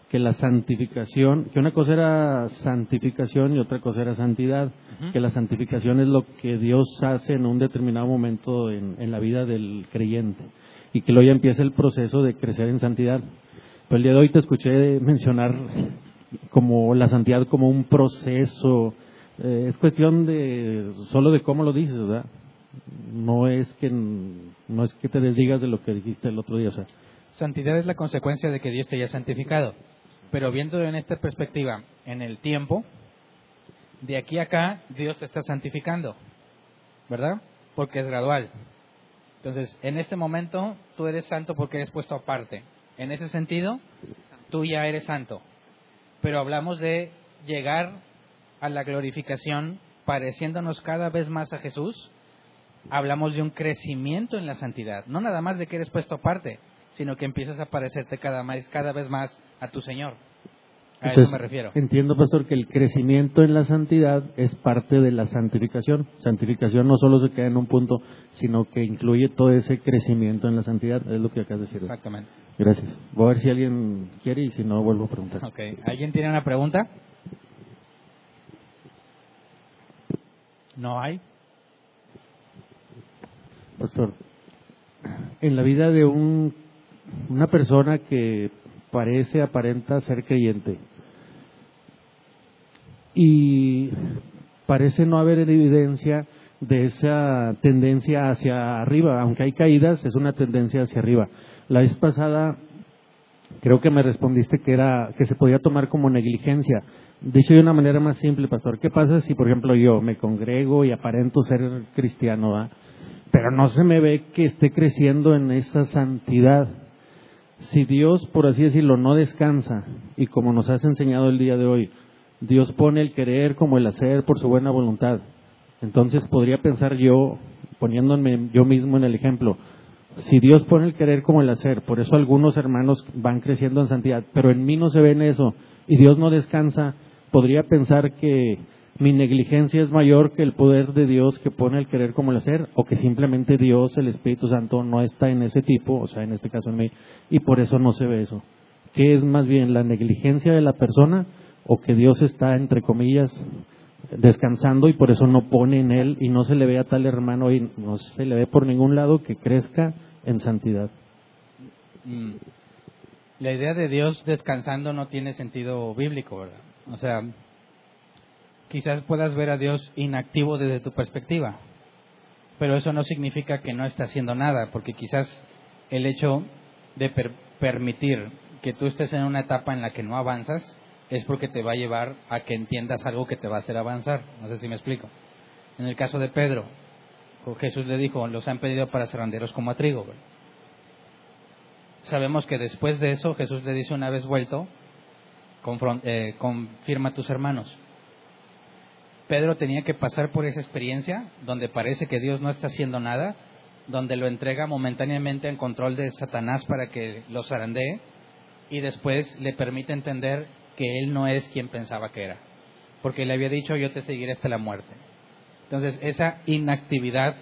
que la santificación, que una cosa era santificación y otra cosa era santidad, que la santificación es lo que Dios hace en un determinado momento en, en la vida del creyente y que luego ya empieza el proceso de crecer en santidad. Pero el día de hoy te escuché mencionar como la santidad como un proceso, eh, es cuestión de solo de cómo lo dices, ¿verdad? No es que no es que te desdigas de lo que dijiste el otro día, o sea. Santidad es la consecuencia de que Dios te haya santificado. Pero viendo en esta perspectiva, en el tiempo, de aquí a acá Dios te está santificando, ¿verdad? Porque es gradual. Entonces, en este momento tú eres santo porque eres puesto aparte. En ese sentido, tú ya eres santo. Pero hablamos de llegar a la glorificación pareciéndonos cada vez más a Jesús. Hablamos de un crecimiento en la santidad. No nada más de que eres puesto aparte, sino que empiezas a parecerte cada, cada vez más a tu Señor. A eso me refiero. Entiendo, pastor, que el crecimiento en la santidad es parte de la santificación. Santificación no solo se queda en un punto, sino que incluye todo ese crecimiento en la santidad. Es lo que acabas de decir. Exactamente. Gracias. Voy a ver si alguien quiere y si no, vuelvo a preguntar. Ok. ¿Alguien tiene una pregunta? ¿No hay? Pastor, en la vida de un, una persona que parece, aparenta ser creyente, y parece no haber evidencia de esa tendencia hacia arriba, aunque hay caídas, es una tendencia hacia arriba. La vez pasada creo que me respondiste que era que se podía tomar como negligencia. Dicho de una manera más simple, pastor, ¿qué pasa si, por ejemplo, yo me congrego y aparento ser cristiano, pero no se me ve que esté creciendo en esa santidad? Si Dios, por así decirlo, no descansa, y como nos has enseñado el día de hoy, Dios pone el querer como el hacer por su buena voluntad. Entonces podría pensar yo, poniéndome yo mismo en el ejemplo, si Dios pone el querer como el hacer, por eso algunos hermanos van creciendo en santidad, pero en mí no se ve en eso y Dios no descansa, podría pensar que mi negligencia es mayor que el poder de Dios que pone el querer como el hacer, o que simplemente Dios, el Espíritu Santo, no está en ese tipo, o sea, en este caso en mí, y por eso no se ve eso. ¿Qué es más bien la negligencia de la persona o que Dios está, entre comillas, descansando y por eso no pone en él y no se le ve a tal hermano y no se le ve por ningún lado que crezca en santidad. Mm. La idea de Dios descansando no tiene sentido bíblico, ¿verdad? O sea, quizás puedas ver a Dios inactivo desde tu perspectiva, pero eso no significa que no está haciendo nada, porque quizás el hecho de permitir que tú estés en una etapa en la que no avanzas es porque te va a llevar a que entiendas algo que te va a hacer avanzar. No sé si me explico. En el caso de Pedro, Jesús le dijo, los han pedido para randeros como a trigo. Sabemos que después de eso Jesús le dice una vez vuelto, eh, confirma a tus hermanos. Pedro tenía que pasar por esa experiencia donde parece que Dios no está haciendo nada, donde lo entrega momentáneamente en control de Satanás para que lo zarandee y después le permite entender que él no es quien pensaba que era, porque le había dicho yo te seguiré hasta la muerte. Entonces, esa inactividad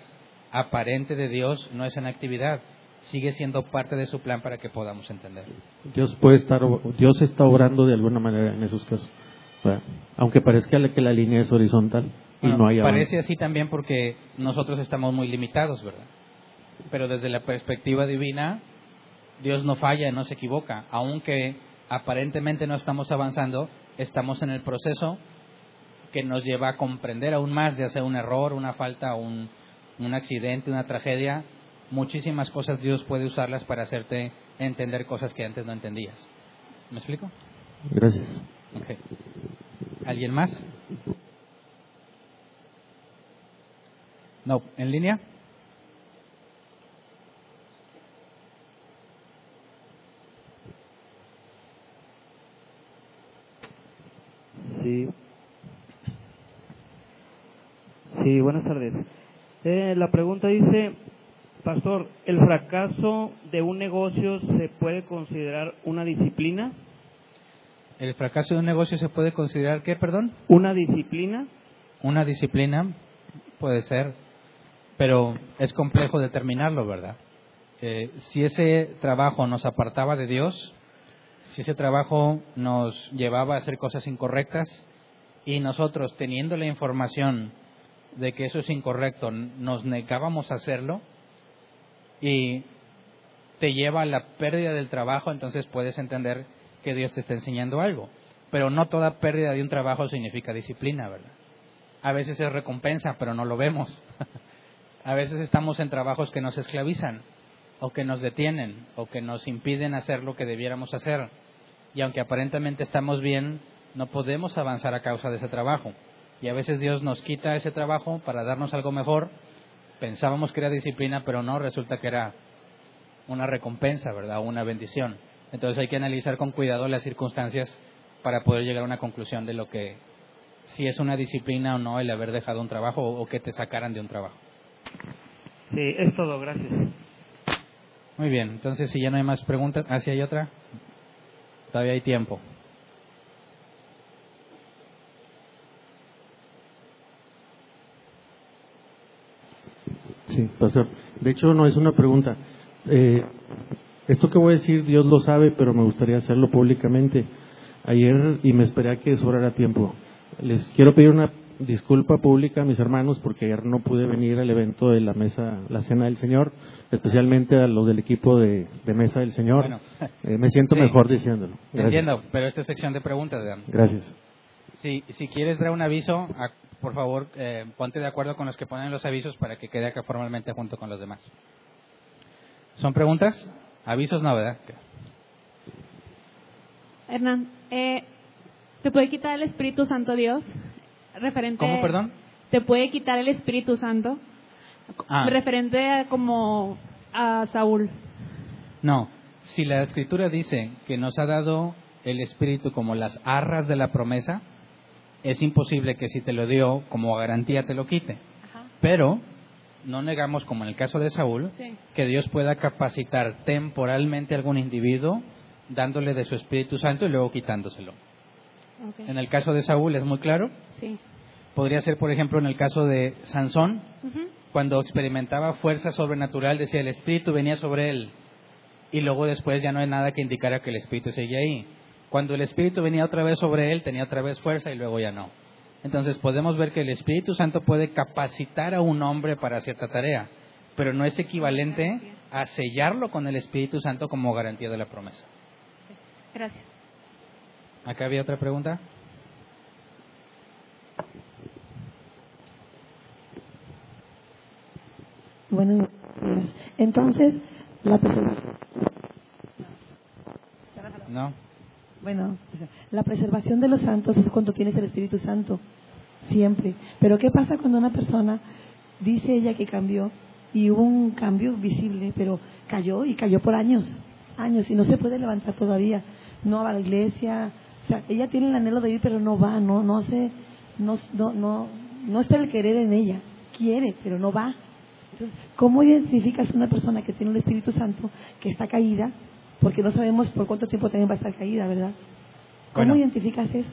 aparente de Dios no es inactividad, sigue siendo parte de su plan para que podamos entender. Dios puede estar, Dios está obrando de alguna manera en esos casos, aunque parezca que la línea es horizontal y no hay Parece así también porque nosotros estamos muy limitados, ¿verdad? Pero desde la perspectiva divina, Dios no falla, no se equivoca, aunque aparentemente no estamos avanzando, estamos en el proceso que nos lleva a comprender aún más, de hacer un error, una falta, un, un accidente, una tragedia. Muchísimas cosas Dios puede usarlas para hacerte entender cosas que antes no entendías. ¿Me explico? Gracias. ¿Alguien más? No, ¿en línea? Sí, buenas tardes. Eh, la pregunta dice, Pastor, ¿el fracaso de un negocio se puede considerar una disciplina? ¿El fracaso de un negocio se puede considerar qué, perdón? ¿Una disciplina? Una disciplina puede ser, pero es complejo determinarlo, ¿verdad? Eh, si ese trabajo nos apartaba de Dios, si ese trabajo nos llevaba a hacer cosas incorrectas y nosotros teniendo la información de que eso es incorrecto, nos negábamos a hacerlo y te lleva a la pérdida del trabajo, entonces puedes entender que Dios te está enseñando algo. Pero no toda pérdida de un trabajo significa disciplina, ¿verdad? A veces es recompensa, pero no lo vemos. a veces estamos en trabajos que nos esclavizan, o que nos detienen, o que nos impiden hacer lo que debiéramos hacer. Y aunque aparentemente estamos bien, no podemos avanzar a causa de ese trabajo. Y a veces Dios nos quita ese trabajo para darnos algo mejor. Pensábamos que era disciplina, pero no, resulta que era una recompensa, ¿verdad? Una bendición. Entonces hay que analizar con cuidado las circunstancias para poder llegar a una conclusión de lo que, si es una disciplina o no el haber dejado un trabajo o, que te sacaran de un trabajo. Sí, es todo, gracias. Muy bien, entonces si ya no hay más preguntas, ¿ah, sí hay otra? Todavía hay tiempo. Sí, pastor. De hecho, no es una pregunta. Eh, esto que voy a decir, Dios lo sabe, pero me gustaría hacerlo públicamente. Ayer, y me esperé a que sobrara tiempo, les quiero pedir una disculpa pública a mis hermanos porque ayer no pude venir al evento de la mesa, la cena del Señor, especialmente a los del equipo de, mesa del Señor. Eh, me siento mejor diciéndolo. Entiendo, pero esta es sección de preguntas. Gracias. Si, si quieres dar un aviso, por favor, eh, ponte de acuerdo con los que ponen los avisos para que quede acá formalmente junto con los demás. ¿Son preguntas? Avisos no, ¿verdad? Hernán, eh, ¿te puede quitar el Espíritu Santo Dios? Referente, ¿Cómo, perdón? ¿Te puede quitar el Espíritu Santo? Ah. Referente a como a Saúl. No, si la Escritura dice que nos ha dado el Espíritu como las arras de la promesa, es imposible que si te lo dio como garantía te lo quite. Pero no negamos, como en el caso de Saúl, que Dios pueda capacitar temporalmente a algún individuo dándole de su Espíritu Santo y luego quitándoselo. En el caso de Saúl es muy claro. Podría ser, por ejemplo, en el caso de Sansón, cuando experimentaba fuerza sobrenatural, decía el Espíritu venía sobre él y luego después ya no hay nada que indicara que el Espíritu seguía ahí. Cuando el Espíritu venía otra vez sobre él, tenía otra vez fuerza y luego ya no. Entonces podemos ver que el Espíritu Santo puede capacitar a un hombre para cierta tarea, pero no es equivalente a sellarlo con el Espíritu Santo como garantía de la promesa. Gracias. ¿Acá había otra pregunta? Bueno, entonces la preservación. No. Bueno, la preservación de los santos es cuando tienes el Espíritu Santo, siempre. Pero ¿qué pasa cuando una persona dice ella que cambió y hubo un cambio visible, pero cayó y cayó por años, años y no se puede levantar todavía? No va a la iglesia, o sea, ella tiene el anhelo de ir, pero no va, no, no hace, no, no, no, no está el querer en ella, quiere, pero no va. Entonces, ¿Cómo identificas una persona que tiene el Espíritu Santo, que está caída, porque no sabemos por cuánto tiempo también va a estar caída, ¿verdad? ¿Cómo identificas eso?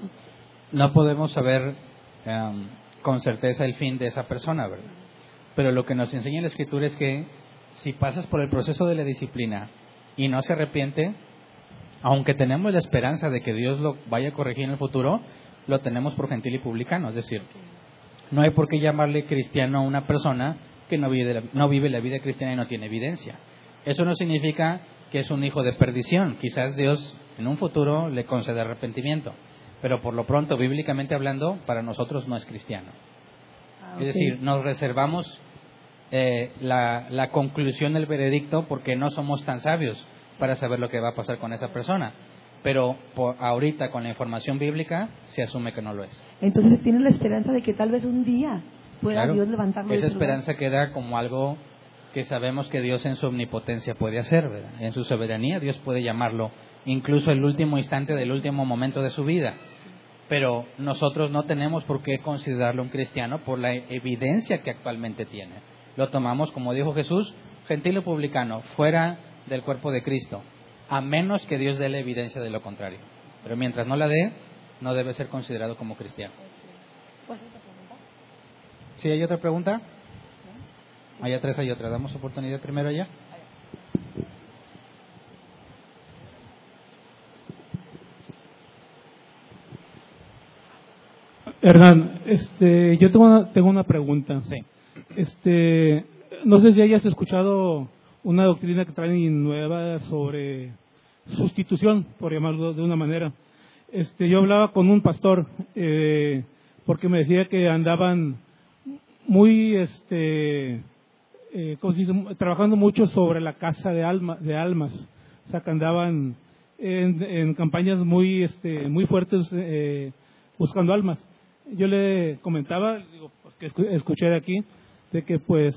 No podemos saber em, con certeza el fin de esa persona, ¿verdad? Pero lo que nos enseña la Escritura es que si pasas por el proceso de la disciplina y no se arrepiente, aunque tenemos la esperanza de que Dios lo vaya a corregir en el futuro, lo tenemos por gentil y publicano. Es decir, no hay por qué llamarle cristiano a una persona que no vive, no vive la vida cristiana y no tiene evidencia. Eso no significa que es un hijo de perdición. Quizás Dios en un futuro le concede arrepentimiento, pero por lo pronto, bíblicamente hablando, para nosotros no es cristiano. Ah, es decir, nos reservamos eh, la, la conclusión del veredicto porque no somos tan sabios para saber lo que va a pasar con esa persona. Pero por ahorita, con la información bíblica, se asume que no lo es. Entonces tiene la esperanza de que tal vez un día pueda Dios levantarlo. Esa esperanza queda como algo que sabemos que Dios en su omnipotencia puede hacer, ¿verdad? En su soberanía Dios puede llamarlo incluso el último instante del último momento de su vida. pero nosotros no tenemos por qué considerarlo un cristiano por la evidencia que actualmente tiene. Lo tomamos, como dijo Jesús, gentil o publicano, fuera del cuerpo de Cristo, a menos que Dios dé la evidencia de lo contrario. Pero mientras no la dé, no debe ser considerado como cristiano. ¿Sí hay otra pregunta? Hay tres, hay otra. Damos oportunidad primero allá. Hernán, este, yo tengo una, tengo una pregunta. Sí. Este, no sé si hayas escuchado una doctrina que traen nueva sobre sustitución, por llamarlo de una manera. Este, yo hablaba con un pastor eh, porque me decía que andaban muy, este, eh, trabajando mucho sobre la casa de, alma, de almas, o sea que andaban en, campañas muy, este, muy fuertes eh, buscando almas. Yo le comentaba, digo, pues, escuché de aquí, de que pues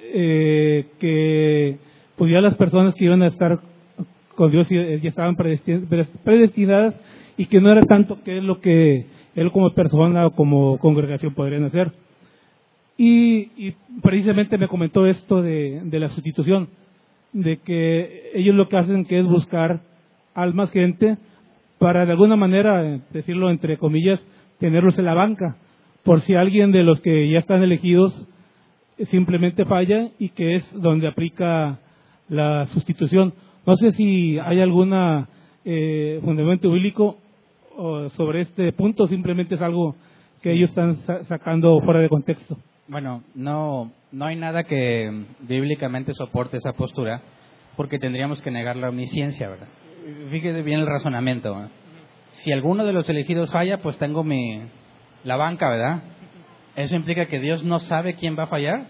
eh, que pues ya las personas que iban a estar con Dios ya estaban predestinadas y que no era tanto que es lo que él como persona o como congregación podrían hacer. Y, precisamente me comentó esto de, de, la sustitución, de que ellos lo que hacen que es buscar almas gente para de alguna manera, decirlo entre comillas, tenerlos en la banca, por si alguien de los que ya están elegidos simplemente falla y que es donde aplica la sustitución. No sé si hay alguna eh, fundamento bíblico sobre este punto, simplemente es algo que ellos están sacando fuera de contexto. Bueno, no, no hay nada que bíblicamente soporte esa postura, porque tendríamos que negar la omnisciencia, ¿verdad? Fíjese bien el razonamiento. Si alguno de los elegidos falla, pues tengo mi la banca, ¿verdad? ¿Eso implica que Dios no sabe quién va a fallar?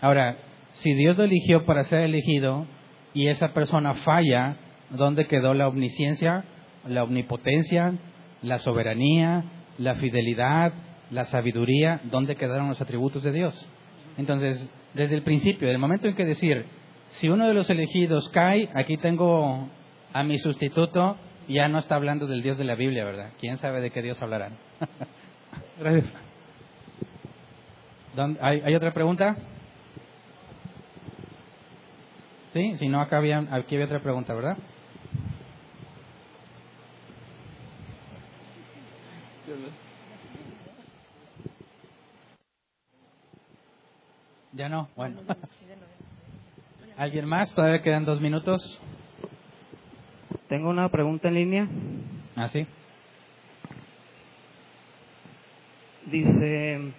Ahora, si Dios lo eligió para ser elegido y esa persona falla, ¿dónde quedó la omnisciencia, la omnipotencia, la soberanía, la fidelidad, la sabiduría? ¿Dónde quedaron los atributos de Dios? Entonces, desde el principio, desde el momento en que decir, si uno de los elegidos cae, aquí tengo a mi sustituto, ya no está hablando del Dios de la Biblia, ¿verdad? ¿Quién sabe de qué Dios hablarán? Gracias. ¿Hay, otra pregunta? Sí, si no, acá había, aquí había otra pregunta, ¿verdad? Ya no, bueno. ¿Alguien más? Todavía quedan dos minutos. Tengo una pregunta en línea. Ah, sí. Dice,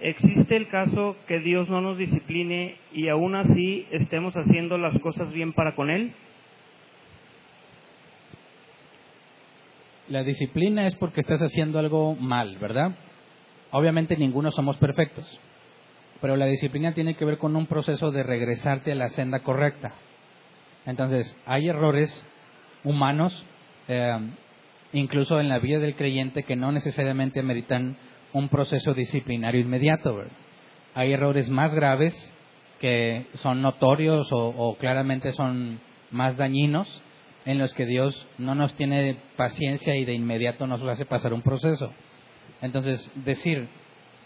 ¿existe el caso que Dios no nos discipline y aún así estemos haciendo las cosas bien para con Él? La disciplina es porque estás haciendo algo mal, ¿verdad? Obviamente ninguno somos perfectos, pero la disciplina tiene que ver con un proceso de regresarte a la senda correcta. Entonces, hay errores humanos eh, incluso en la vida del creyente, que no necesariamente meritan un proceso disciplinario inmediato. Hay errores más graves que son notorios o, claramente son más dañinos en los que Dios no nos tiene paciencia y de inmediato nos lo hace pasar un proceso. Entonces, decir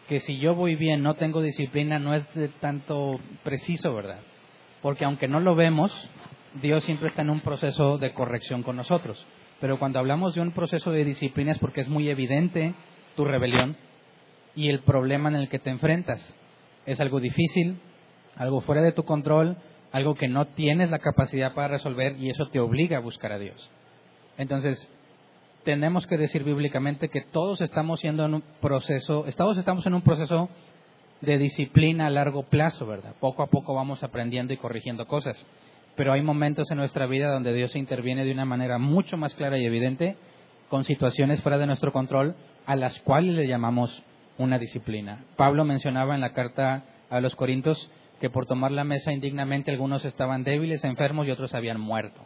que si yo voy bien, no tengo disciplina, no es de tanto preciso, ¿verdad? Porque aunque no lo vemos, Dios siempre está en un proceso de corrección con nosotros. Pero cuando hablamos de un proceso de disciplina es porque es muy evidente tu rebelión y el problema en el que te enfrentas. Es algo difícil, algo fuera de tu control, algo que no tienes la capacidad para resolver y eso te obliga a buscar a Dios. Entonces, tenemos que decir bíblicamente que todos estamos siendo en un proceso, todos estamos en un proceso de disciplina a largo plazo, ¿verdad? Poco a poco vamos aprendiendo y corrigiendo cosas pero hay momentos en nuestra vida donde Dios interviene de una manera mucho más clara y evidente con situaciones fuera de nuestro control a las cuales le llamamos una disciplina. Pablo mencionaba en la carta a los Corintios que por tomar la mesa indignamente algunos estaban débiles, enfermos y otros habían muerto.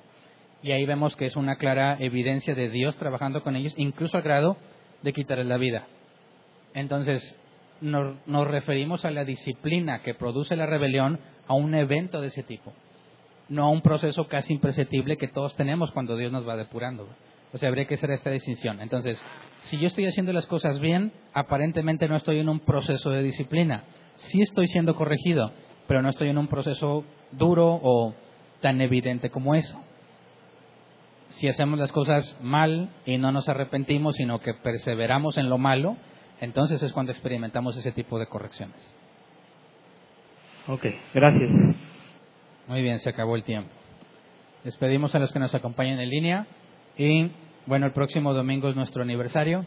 Y ahí vemos que es una clara evidencia de Dios trabajando con ellos, incluso al grado de quitarles la vida. Entonces, nos referimos a la disciplina que produce la rebelión a un evento de ese tipo no a un proceso casi imperceptible que todos tenemos cuando Dios nos va depurando. O sea, habría que hacer esta distinción. Entonces, Si yo estoy haciendo las cosas bien, aparentemente no estoy en un proceso de disciplina. Sí estoy siendo corregido, pero no estoy en un proceso duro o tan evidente como eso. Si hacemos las cosas mal y no nos arrepentimos, sino que perseveramos en lo malo, entonces es cuando experimentamos ese tipo de correcciones. Ok, gracias. Muy bien, se acabó el tiempo. Despedimos a los que nos acompañan en línea y bueno, el próximo domingo es nuestro aniversario.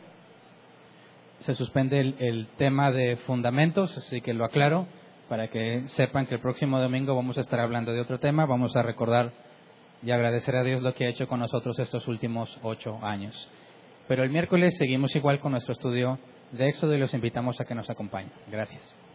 Se suspende el, tema de fundamentos, así que lo aclaro para que sepan que el próximo domingo vamos a estar hablando de otro tema. Vamos a recordar y agradecer a Dios lo que ha hecho con nosotros estos últimos ocho años. Pero el miércoles seguimos igual con nuestro estudio de Éxodo y los invitamos a que nos acompañen. Gracias.